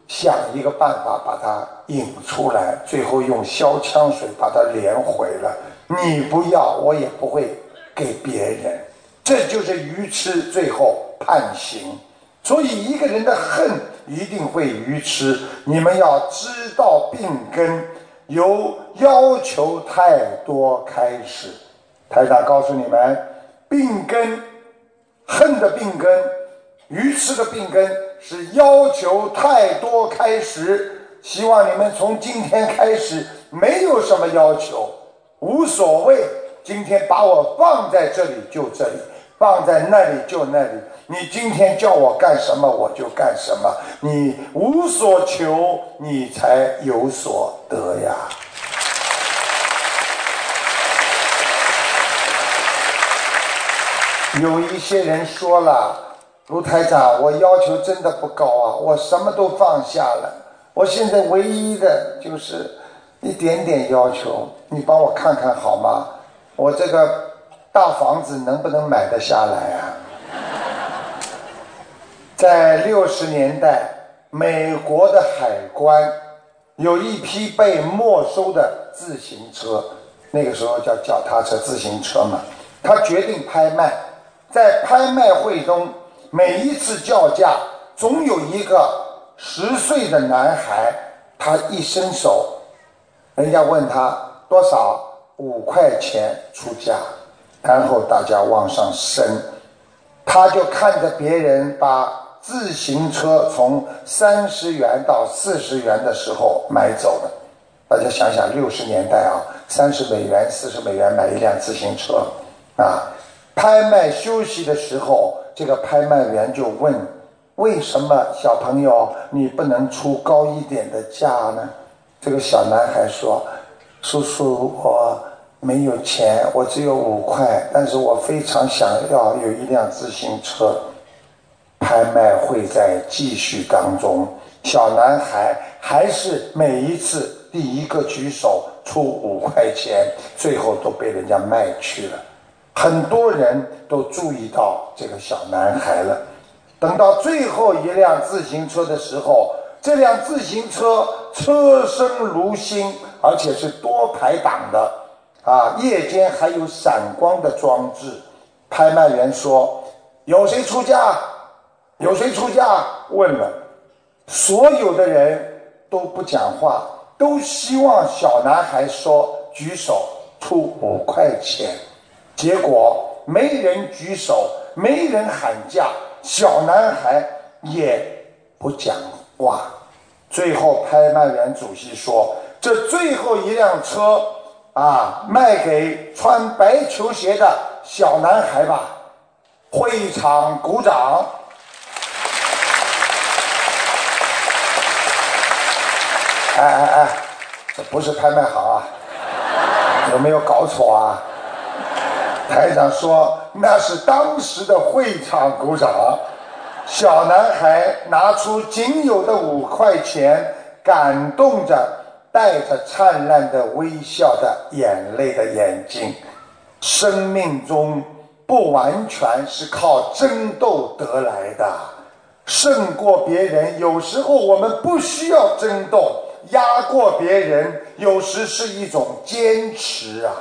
Speaker 1: 想一个办法把它引出来，最后用消枪水把它连回了。你不要，我也不会给别人，这就是愚痴，最后判刑。所以一个人的恨一定会愚痴。你们要知道病根，由要求太多开始。台长告诉你们。病根，恨的病根，愚痴的病根是要求太多开始。希望你们从今天开始没有什么要求，无所谓。今天把我放在这里就这里，放在那里就那里。你今天叫我干什么我就干什么。你无所求，你才有所得呀。有一些人说了，卢台长，我要求真的不高啊，我什么都放下了，我现在唯一的就是一点点要求，你帮我看看好吗？我这个大房子能不能买得下来啊？在六十年代，美国的海关有一批被没收的自行车，那个时候叫脚踏车、自行车嘛，他决定拍卖。在拍卖会中，每一次叫价，总有一个十岁的男孩，他一伸手，人家问他多少，五块钱出价，然后大家往上升，他就看着别人把自行车从三十元到四十元的时候买走了。大家想想，六十年代啊，三十美元、四十美元买一辆自行车，啊。拍卖休息的时候，这个拍卖员就问：“为什么小朋友你不能出高一点的价呢？”这个小男孩说：“叔叔，我没有钱，我只有五块，但是我非常想要有一辆自行车。”拍卖会在继续当中，小男孩还是每一次第一个举手出五块钱，最后都被人家卖去了。很多人都注意到这个小男孩了。等到最后一辆自行车的时候，这辆自行车车身如新，而且是多排档的，啊，夜间还有闪光的装置。拍卖员说：“有谁出价？有谁出价？”问了，所有的人都不讲话，都希望小男孩说举手出五块钱。结果没人举手，没人喊价，小男孩也不讲话。最后，拍卖员主席说：“这最后一辆车啊，卖给穿白球鞋的小男孩吧。”会场鼓掌。哎哎哎，这不是拍卖行啊，有没有搞错啊？台长说：“那是当时的会场鼓掌，小男孩拿出仅有的五块钱，感动着带着灿烂的微笑的眼泪的眼睛。生命中不完全是靠争斗得来的，胜过别人。有时候我们不需要争斗，压过别人，有时是一种坚持啊。”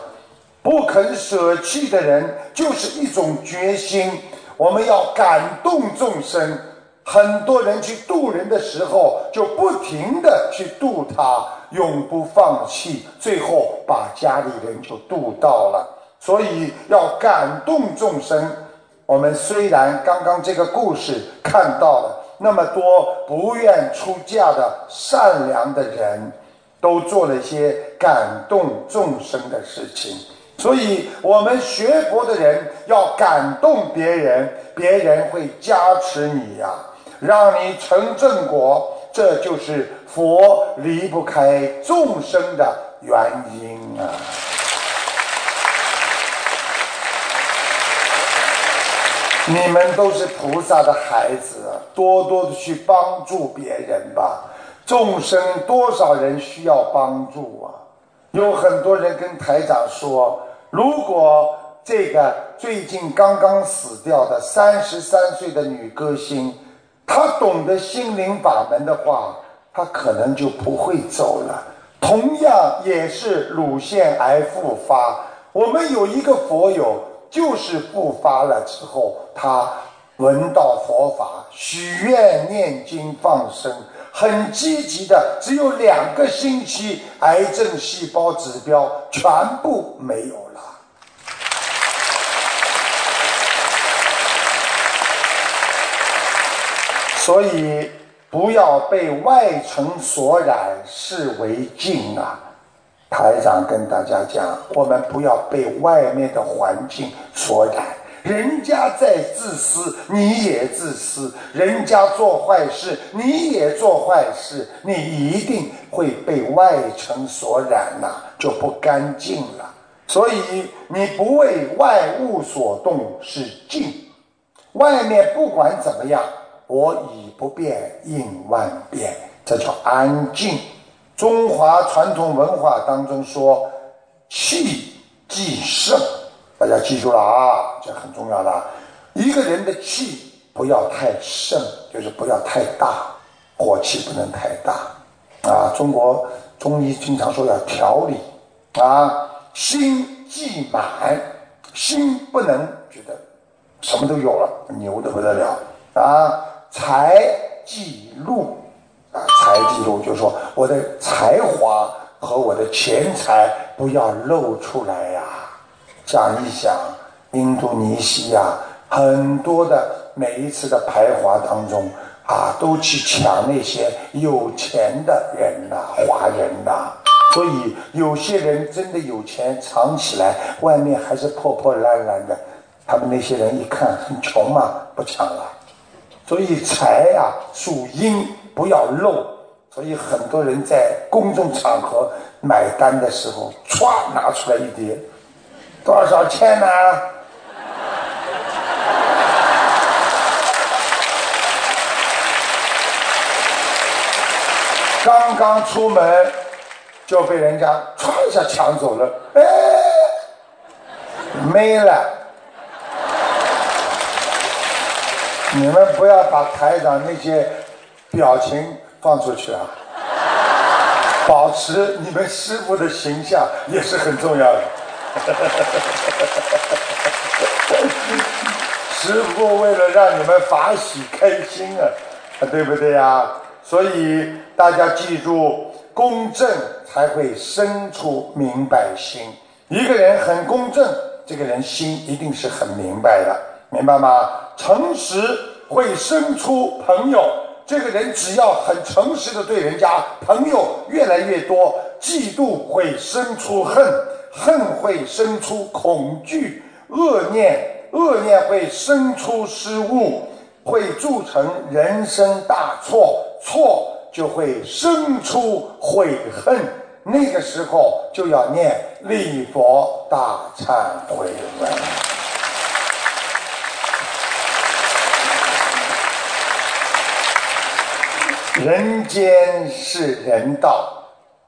Speaker 1: 不肯舍弃的人，就是一种决心。我们要感动众生。很多人去渡人的时候，就不停的去渡他，永不放弃，最后把家里人就渡到了。所以要感动众生。我们虽然刚刚这个故事看到了那么多不愿出嫁的善良的人，都做了一些感动众生的事情。所以，我们学佛的人要感动别人，别人会加持你呀，让你成正果。这就是佛离不开众生的原因啊！你们都是菩萨的孩子，多多的去帮助别人吧。众生多少人需要帮助啊？有很多人跟台长说，如果这个最近刚刚死掉的三十三岁的女歌星，她懂得心灵法门的话，她可能就不会走了。同样也是乳腺癌复发，我们有一个佛友，就是复发了之后，他闻到佛法，许愿念经放生，很积极的，只有两个星期，癌症细胞指标全部没有了。所以不要被外尘所染，是为净啊！台长跟大家讲，我们不要被外面的环境所染。人家在自私，你也自私；人家做坏事，你也做坏事，你一定会被外尘所染呐，就不干净了。所以你不为外物所动是静，外面不管怎么样。我以不变应万变，这叫安静。中华传统文化当中说，气即盛，大家记住了啊，这很重要的。一个人的气不要太盛，就是不要太大，火气不能太大啊。中国中医经常说要调理啊，心既满，心不能觉得什么都有了，牛的不得了啊。财记录啊，财记录就是说我的才华和我的钱财不要露出来呀。想一想，印度尼西亚很多的每一次的排华当中啊，都去抢那些有钱的人呐，华人呐。所以有些人真的有钱，藏起来，外面还是破破烂烂的。他们那些人一看很穷嘛，不抢了。所以财呀属阴，不要漏。所以很多人在公众场合买单的时候，歘拿出来一叠，多少钱呢？刚刚出门就被人家歘一下抢走了，哎，没了。你们不要把台长那些表情放出去啊！保持你们师傅的形象也是很重要的。师傅为了让你们法喜开心啊，对不对呀？所以大家记住，公正才会生出明白心。一个人很公正，这个人心一定是很明白的。明白吗？诚实会生出朋友。这个人只要很诚实的对人家，朋友越来越多。嫉妒会生出恨，恨会生出恐惧，恶念恶念会生出失误，会铸成人生大错，错就会生出悔恨。那个时候就要念礼佛大忏悔文。人间是人道，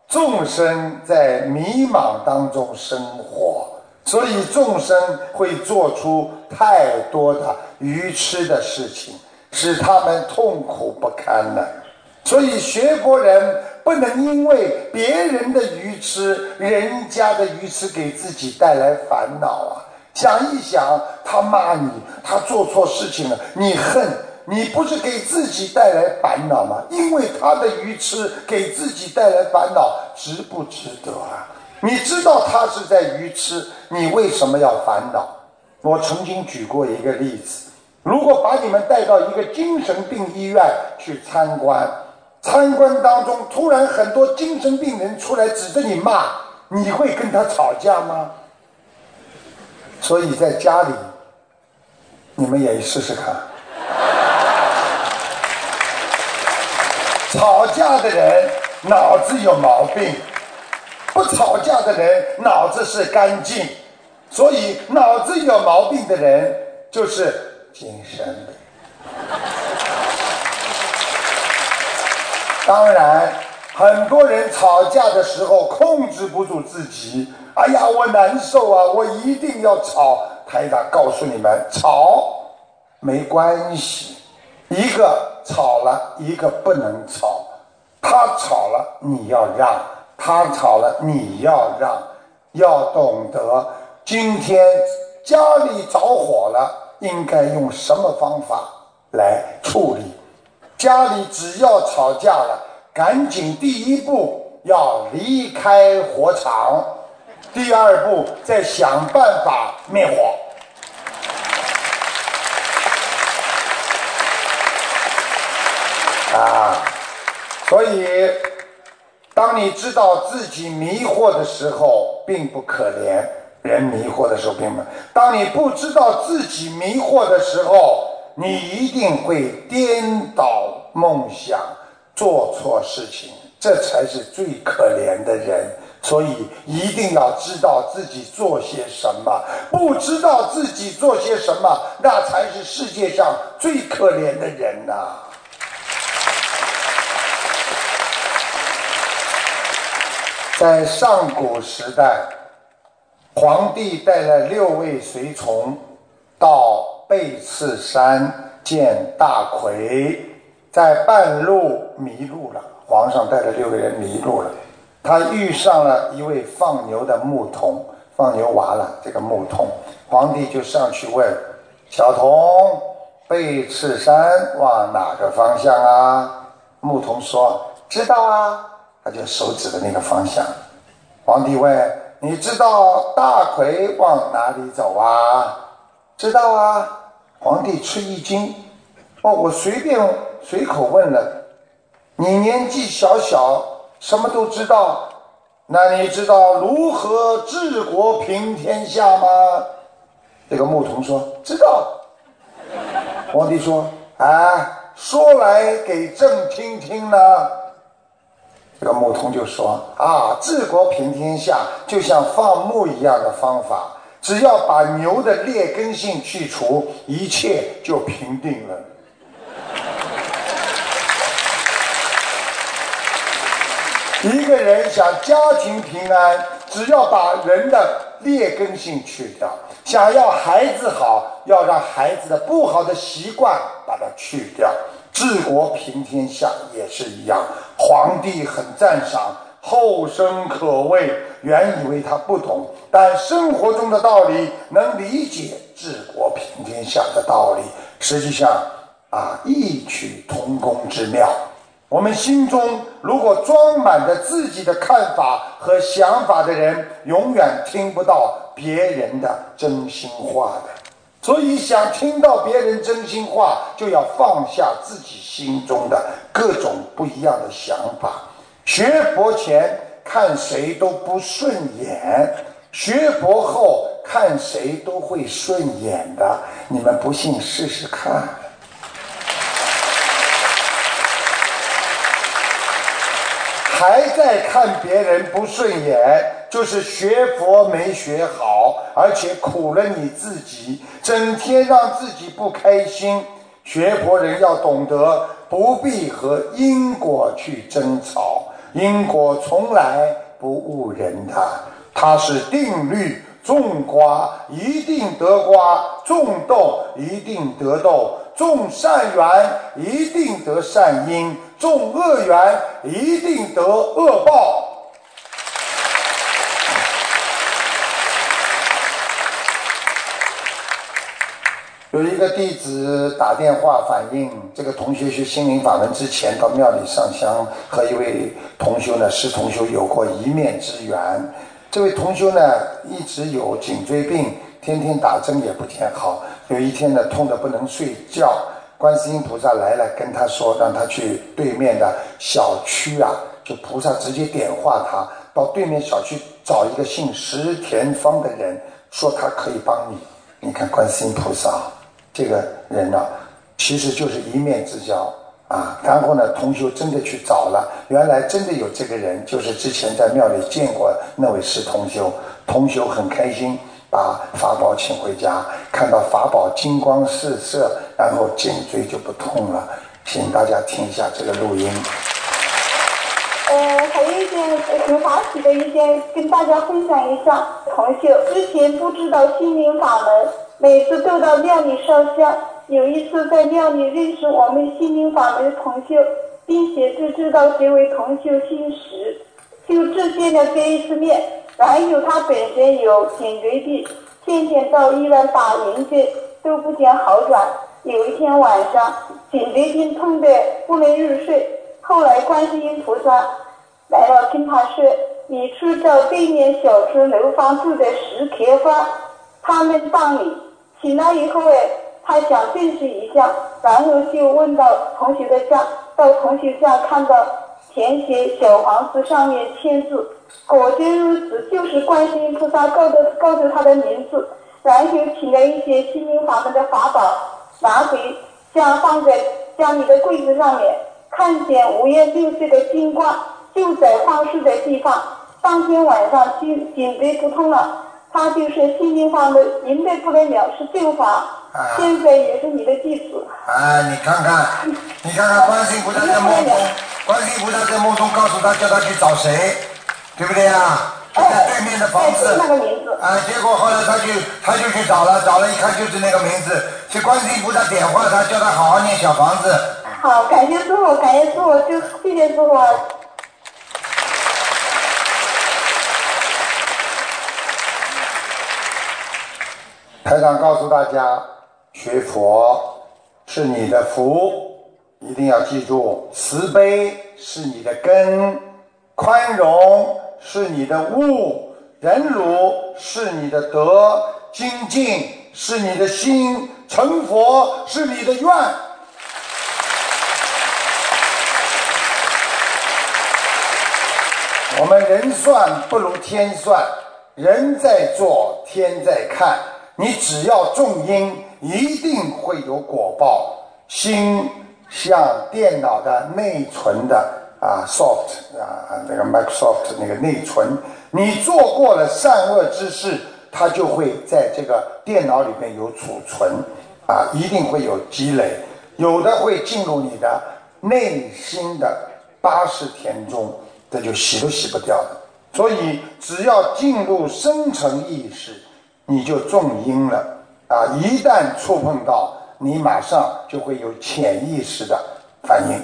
Speaker 1: 众生在迷茫当中生活，所以众生会做出太多的愚痴的事情，使他们痛苦不堪了。所以学佛人不能因为别人的愚痴、人家的愚痴给自己带来烦恼啊！想一想，他骂你，他做错事情了，你恨。你不是给自己带来烦恼吗？因为他的愚痴给自己带来烦恼，值不值得啊？你知道他是在愚痴，你为什么要烦恼？我曾经举过一个例子：如果把你们带到一个精神病医院去参观，参观当中突然很多精神病人出来指着你骂，你会跟他吵架吗？所以在家里，你们也试试看。吵架的人脑子有毛病，不吵架的人脑子是干净，所以脑子有毛病的人就是精神病。当然，很多人吵架的时候控制不住自己，哎呀，我难受啊，我一定要吵。台长告诉你们，吵没关系，一个吵了，一个不能吵。他吵了，你要让；他吵了，你要让。要懂得，今天家里着火了，应该用什么方法来处理？家里只要吵架了。赶紧，第一步要离开火场，第二步再想办法灭火。啊，所以，当你知道自己迷惑的时候，并不可怜；人迷惑的时候，并不。当你不知道自己迷惑的时候，你一定会颠倒梦想。做错事情，这才是最可怜的人。所以一定要知道自己做些什么，不知道自己做些什么，那才是世界上最可怜的人呐。在上古时代，皇帝带了六位随从到背刺山见大魁。在半路迷路了，皇上带着六个人迷路了。他遇上了一位放牛的牧童，放牛娃了。这个牧童，皇帝就上去问小童：“背刺山往哪个方向啊？”牧童说：“知道啊。”就手指的那个方向。皇帝问：“你知道大魁往哪里走啊？”“知道啊。”皇帝吃一惊：“哦，我随便。”随口问了，你年纪小小，什么都知道，那你知道如何治国平天下吗？这个牧童说知道。皇帝说啊，说来给朕听听呢。这个牧童就说啊，治国平天下就像放牧一样的方法，只要把牛的劣根性去除，一切就平定了。一个人想家庭平安，只要把人的劣根性去掉；想要孩子好，要让孩子的不好的习惯把它去掉。治国平天下也是一样。皇帝很赞赏，后生可畏。原以为他不懂，但生活中的道理能理解治国平天下的道理。实际上啊，异曲同工之妙。我们心中如果装满着自己的看法和想法的人，永远听不到别人的真心话的。所以，想听到别人真心话，就要放下自己心中的各种不一样的想法。学佛前看谁都不顺眼，学佛后看谁都会顺眼的。你们不信，试试看。还在看别人不顺眼，就是学佛没学好，而且苦了你自己，整天让自己不开心。学佛人要懂得，不必和因果去争吵，因果从来不误人的，它是定律。种瓜一定得瓜，种豆一定得豆，种善缘一定得善因。种恶缘一定得恶报。有一个弟子打电话反映，这个同学学心灵法门之前到庙里上香，和一位同修呢，师同修有过一面之缘。这位同修呢，一直有颈椎病，天天打针也不见好。有一天呢，痛得不能睡觉。观世音菩萨来了，跟他说，让他去对面的小区啊，就菩萨直接点化他，到对面小区找一个姓石田芳的人，说他可以帮你。你看观世音菩萨这个人呢，其实就是一面之交啊。然后呢，同修真的去找了，原来真的有这个人，就是之前在庙里见过那位师同修，同修很开心。把法宝请回家，看到法宝金光四射，然后颈椎就不痛了。请大家听一下这个录音。
Speaker 3: 呃还有一件很欢喜的一件，跟大家分享一下。同学之前不知道心灵法门，每次都到庙里烧香。有一次在庙里认识我们心灵法门的同学，并且就知道这位同学姓石，就只见了这一次面。然有他本身有颈椎病，天天到医院打银针都不见好转。有一天晚上，颈椎病痛得不能入睡。后来观世音菩萨来了，跟他说：“你去找对面小区楼房住的石客房，他们帮你。”醒来以后哎，他想证实一下，然后就问到同学的家，到同学家看到填写小房子上面签字，果真如此，就是观世音菩萨告诉告诉他的名字，然后请了一些心灵法门的法宝，拿回家放在家里的柜子上面。看见五颜六色的金光就在放水的地方。当天晚上颈颈椎不痛了，他就是心灵法门赢得不得了，是救法。现在也是你的弟子。
Speaker 1: 啊，你看看，你看看，观世音菩萨在梦中，观世音菩萨在梦中告诉他，叫他去找谁，对不对呀？在对面的房子。
Speaker 3: 那个名字。
Speaker 1: 啊，结果后来他就他就去找了，找了一看就是那个名字，是观世音菩萨点化他，叫他好好念小房子。
Speaker 3: 好，感谢师傅，感谢师傅，就谢谢师傅。
Speaker 1: 台长告诉大家，学佛是你的福，一定要记住，慈悲是你的根，宽容是你的物，忍辱是你的德，精进是你的心，成佛是你的愿。我们人算不如天算，人在做，天在看。你只要种因，一定会有果报。心像电脑的内存的啊，soft 啊，那个 Microsoft 那个内存，你做过了善恶之事，它就会在这个电脑里面有储存啊，一定会有积累，有的会进入你的内心的八十田中。这就洗都洗不掉的，所以只要进入深层意识，你就种因了啊！一旦触碰到，你马上就会有潜意识的反应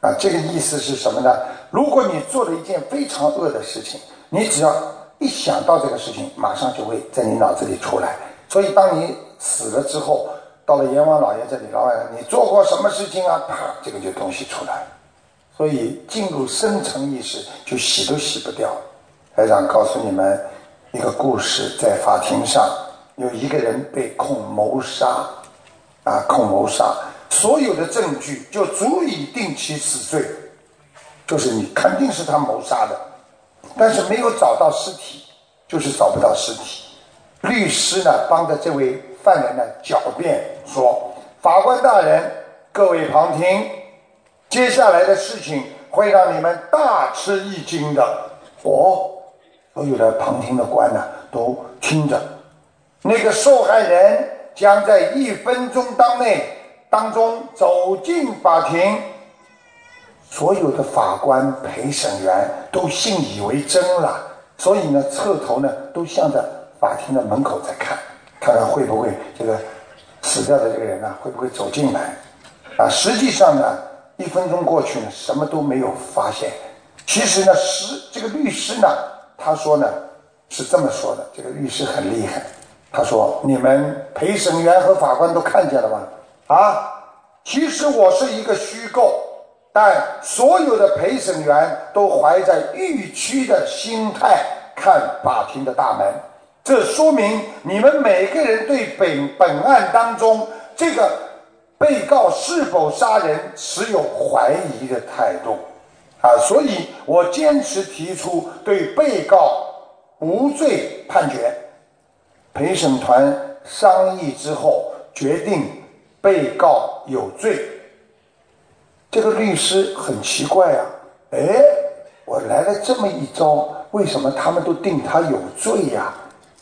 Speaker 1: 啊！这个意思是什么呢？如果你做了一件非常恶的事情，你只要一想到这个事情，马上就会在你脑子里出来。所以当你死了之后，到了阎王老爷这里，老板，你做过什么事情啊？啪，这个就东西出来。所以进入深层意识就洗都洗不掉。台长告诉你们一个故事，在法庭上有一个人被控谋杀，啊，控谋杀，所有的证据就足以定其死罪，就是你肯定是他谋杀的，但是没有找到尸体，就是找不到尸体。律师呢帮着这位犯人呢狡辩说：“法官大人，各位旁听。”接下来的事情会让你们大吃一惊的哦！所有的旁听的官呢都听着，那个受害人将在一分钟当内当中走进法庭。所有的法官、陪审员都信以为真了，所以呢，侧头呢都向着法庭的门口在看，看看会不会这个死掉的这个人呢会不会走进来啊？实际上呢。一分钟过去呢，什么都没有发现。其实呢，是这个律师呢，他说呢是这么说的。这个律师很厉害，他说：“你们陪审员和法官都看见了吗？啊，其实我是一个虚构，但所有的陪审员都怀着预期的心态看法庭的大门。这说明你们每个人对本本案当中这个。”被告是否杀人持有怀疑的态度，啊，所以我坚持提出对被告无罪判决。陪审团商议之后决定被告有罪。这个律师很奇怪啊，哎，我来了这么一招，为什么他们都定他有罪呀？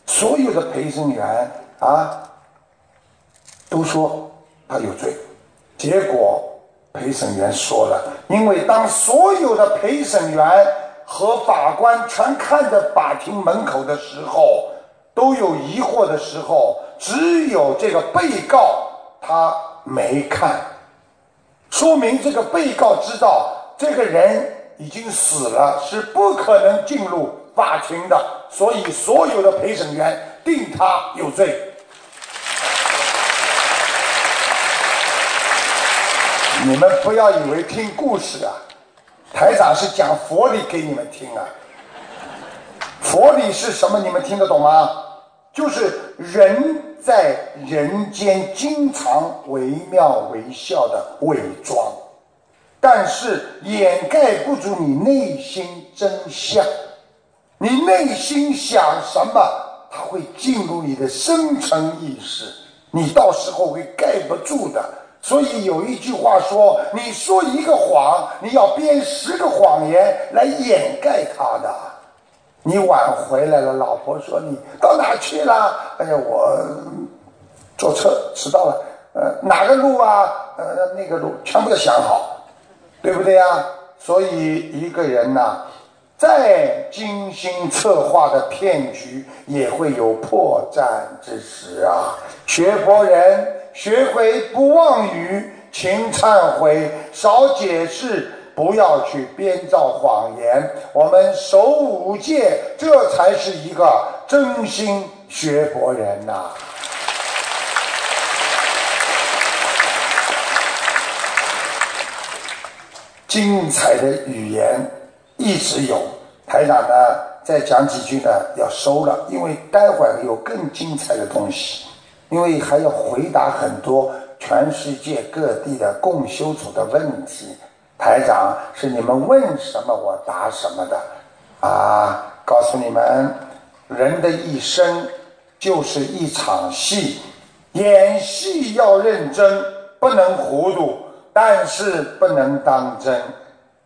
Speaker 1: 所有的陪审员啊，都说。他有罪，结果陪审员说了，因为当所有的陪审员和法官全看着法庭门口的时候，都有疑惑的时候，只有这个被告他没看，说明这个被告知道这个人已经死了，是不可能进入法庭的，所以所有的陪审员定他有罪。你们不要以为听故事啊，台长是讲佛理给你们听啊。佛理是什么？你们听得懂吗？就是人在人间经常惟妙惟肖的伪装，但是掩盖不住你内心真相。你内心想什么，它会进入你的深层意识，你到时候会盖不住的。所以有一句话说：“你说一个谎，你要编十个谎言来掩盖它的。”你晚回来了，老婆说：“你到哪去了？”哎呀，我坐车迟到了。呃，哪个路啊？呃，那个路全部都想好，对不对呀？所以一个人呐，再精心策划的骗局，也会有破绽之时啊。学佛人。学会不妄语，勤忏悔，少解释，不要去编造谎言。我们守五戒，这才是一个真心学佛人呐。精彩的语言一直有，台长呢再讲几句呢要收了，因为待会儿有更精彩的东西。因为还要回答很多全世界各地的共修组的问题，台长是你们问什么我答什么的，啊，告诉你们，人的一生就是一场戏，演戏要认真，不能糊涂，但是不能当真。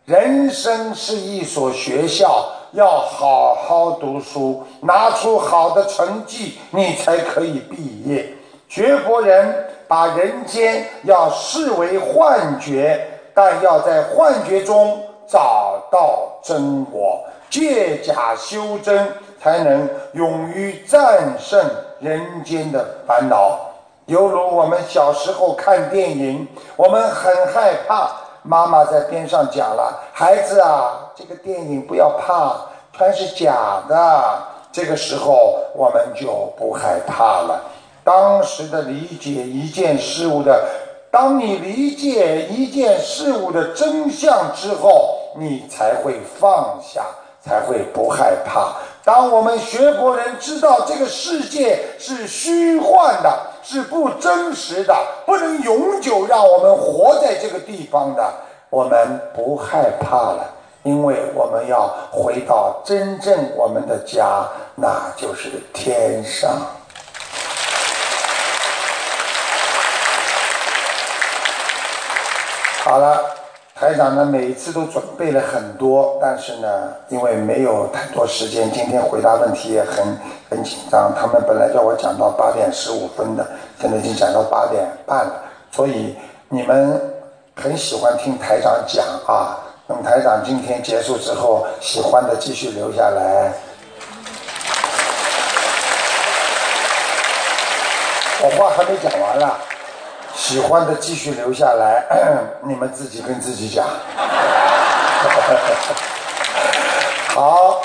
Speaker 1: 人生是一所学校，要好好读书，拿出好的成绩，你才可以毕业。学佛人把人间要视为幻觉，但要在幻觉中找到真我，借假修真，才能勇于战胜人间的烦恼。犹如我们小时候看电影，我们很害怕，妈妈在边上讲了：“孩子啊，这个电影不要怕，全是假的。”这个时候我们就不害怕了。当时的理解一件事物的，当你理解一件事物的真相之后，你才会放下，才会不害怕。当我们学佛人知道这个世界是虚幻的，是不真实的，不能永久让我们活在这个地方的，我们不害怕了，因为我们要回到真正我们的家，那就是天上。好了，台长呢，每一次都准备了很多，但是呢，因为没有太多时间，今天回答问题也很很紧张。他们本来叫我讲到八点十五分的，现在已经讲到八点半了。所以你们很喜欢听台长讲啊。那么台长今天结束之后，喜欢的继续留下来。我话还没讲完了。喜欢的继续留下来，你们自己跟自己讲。好，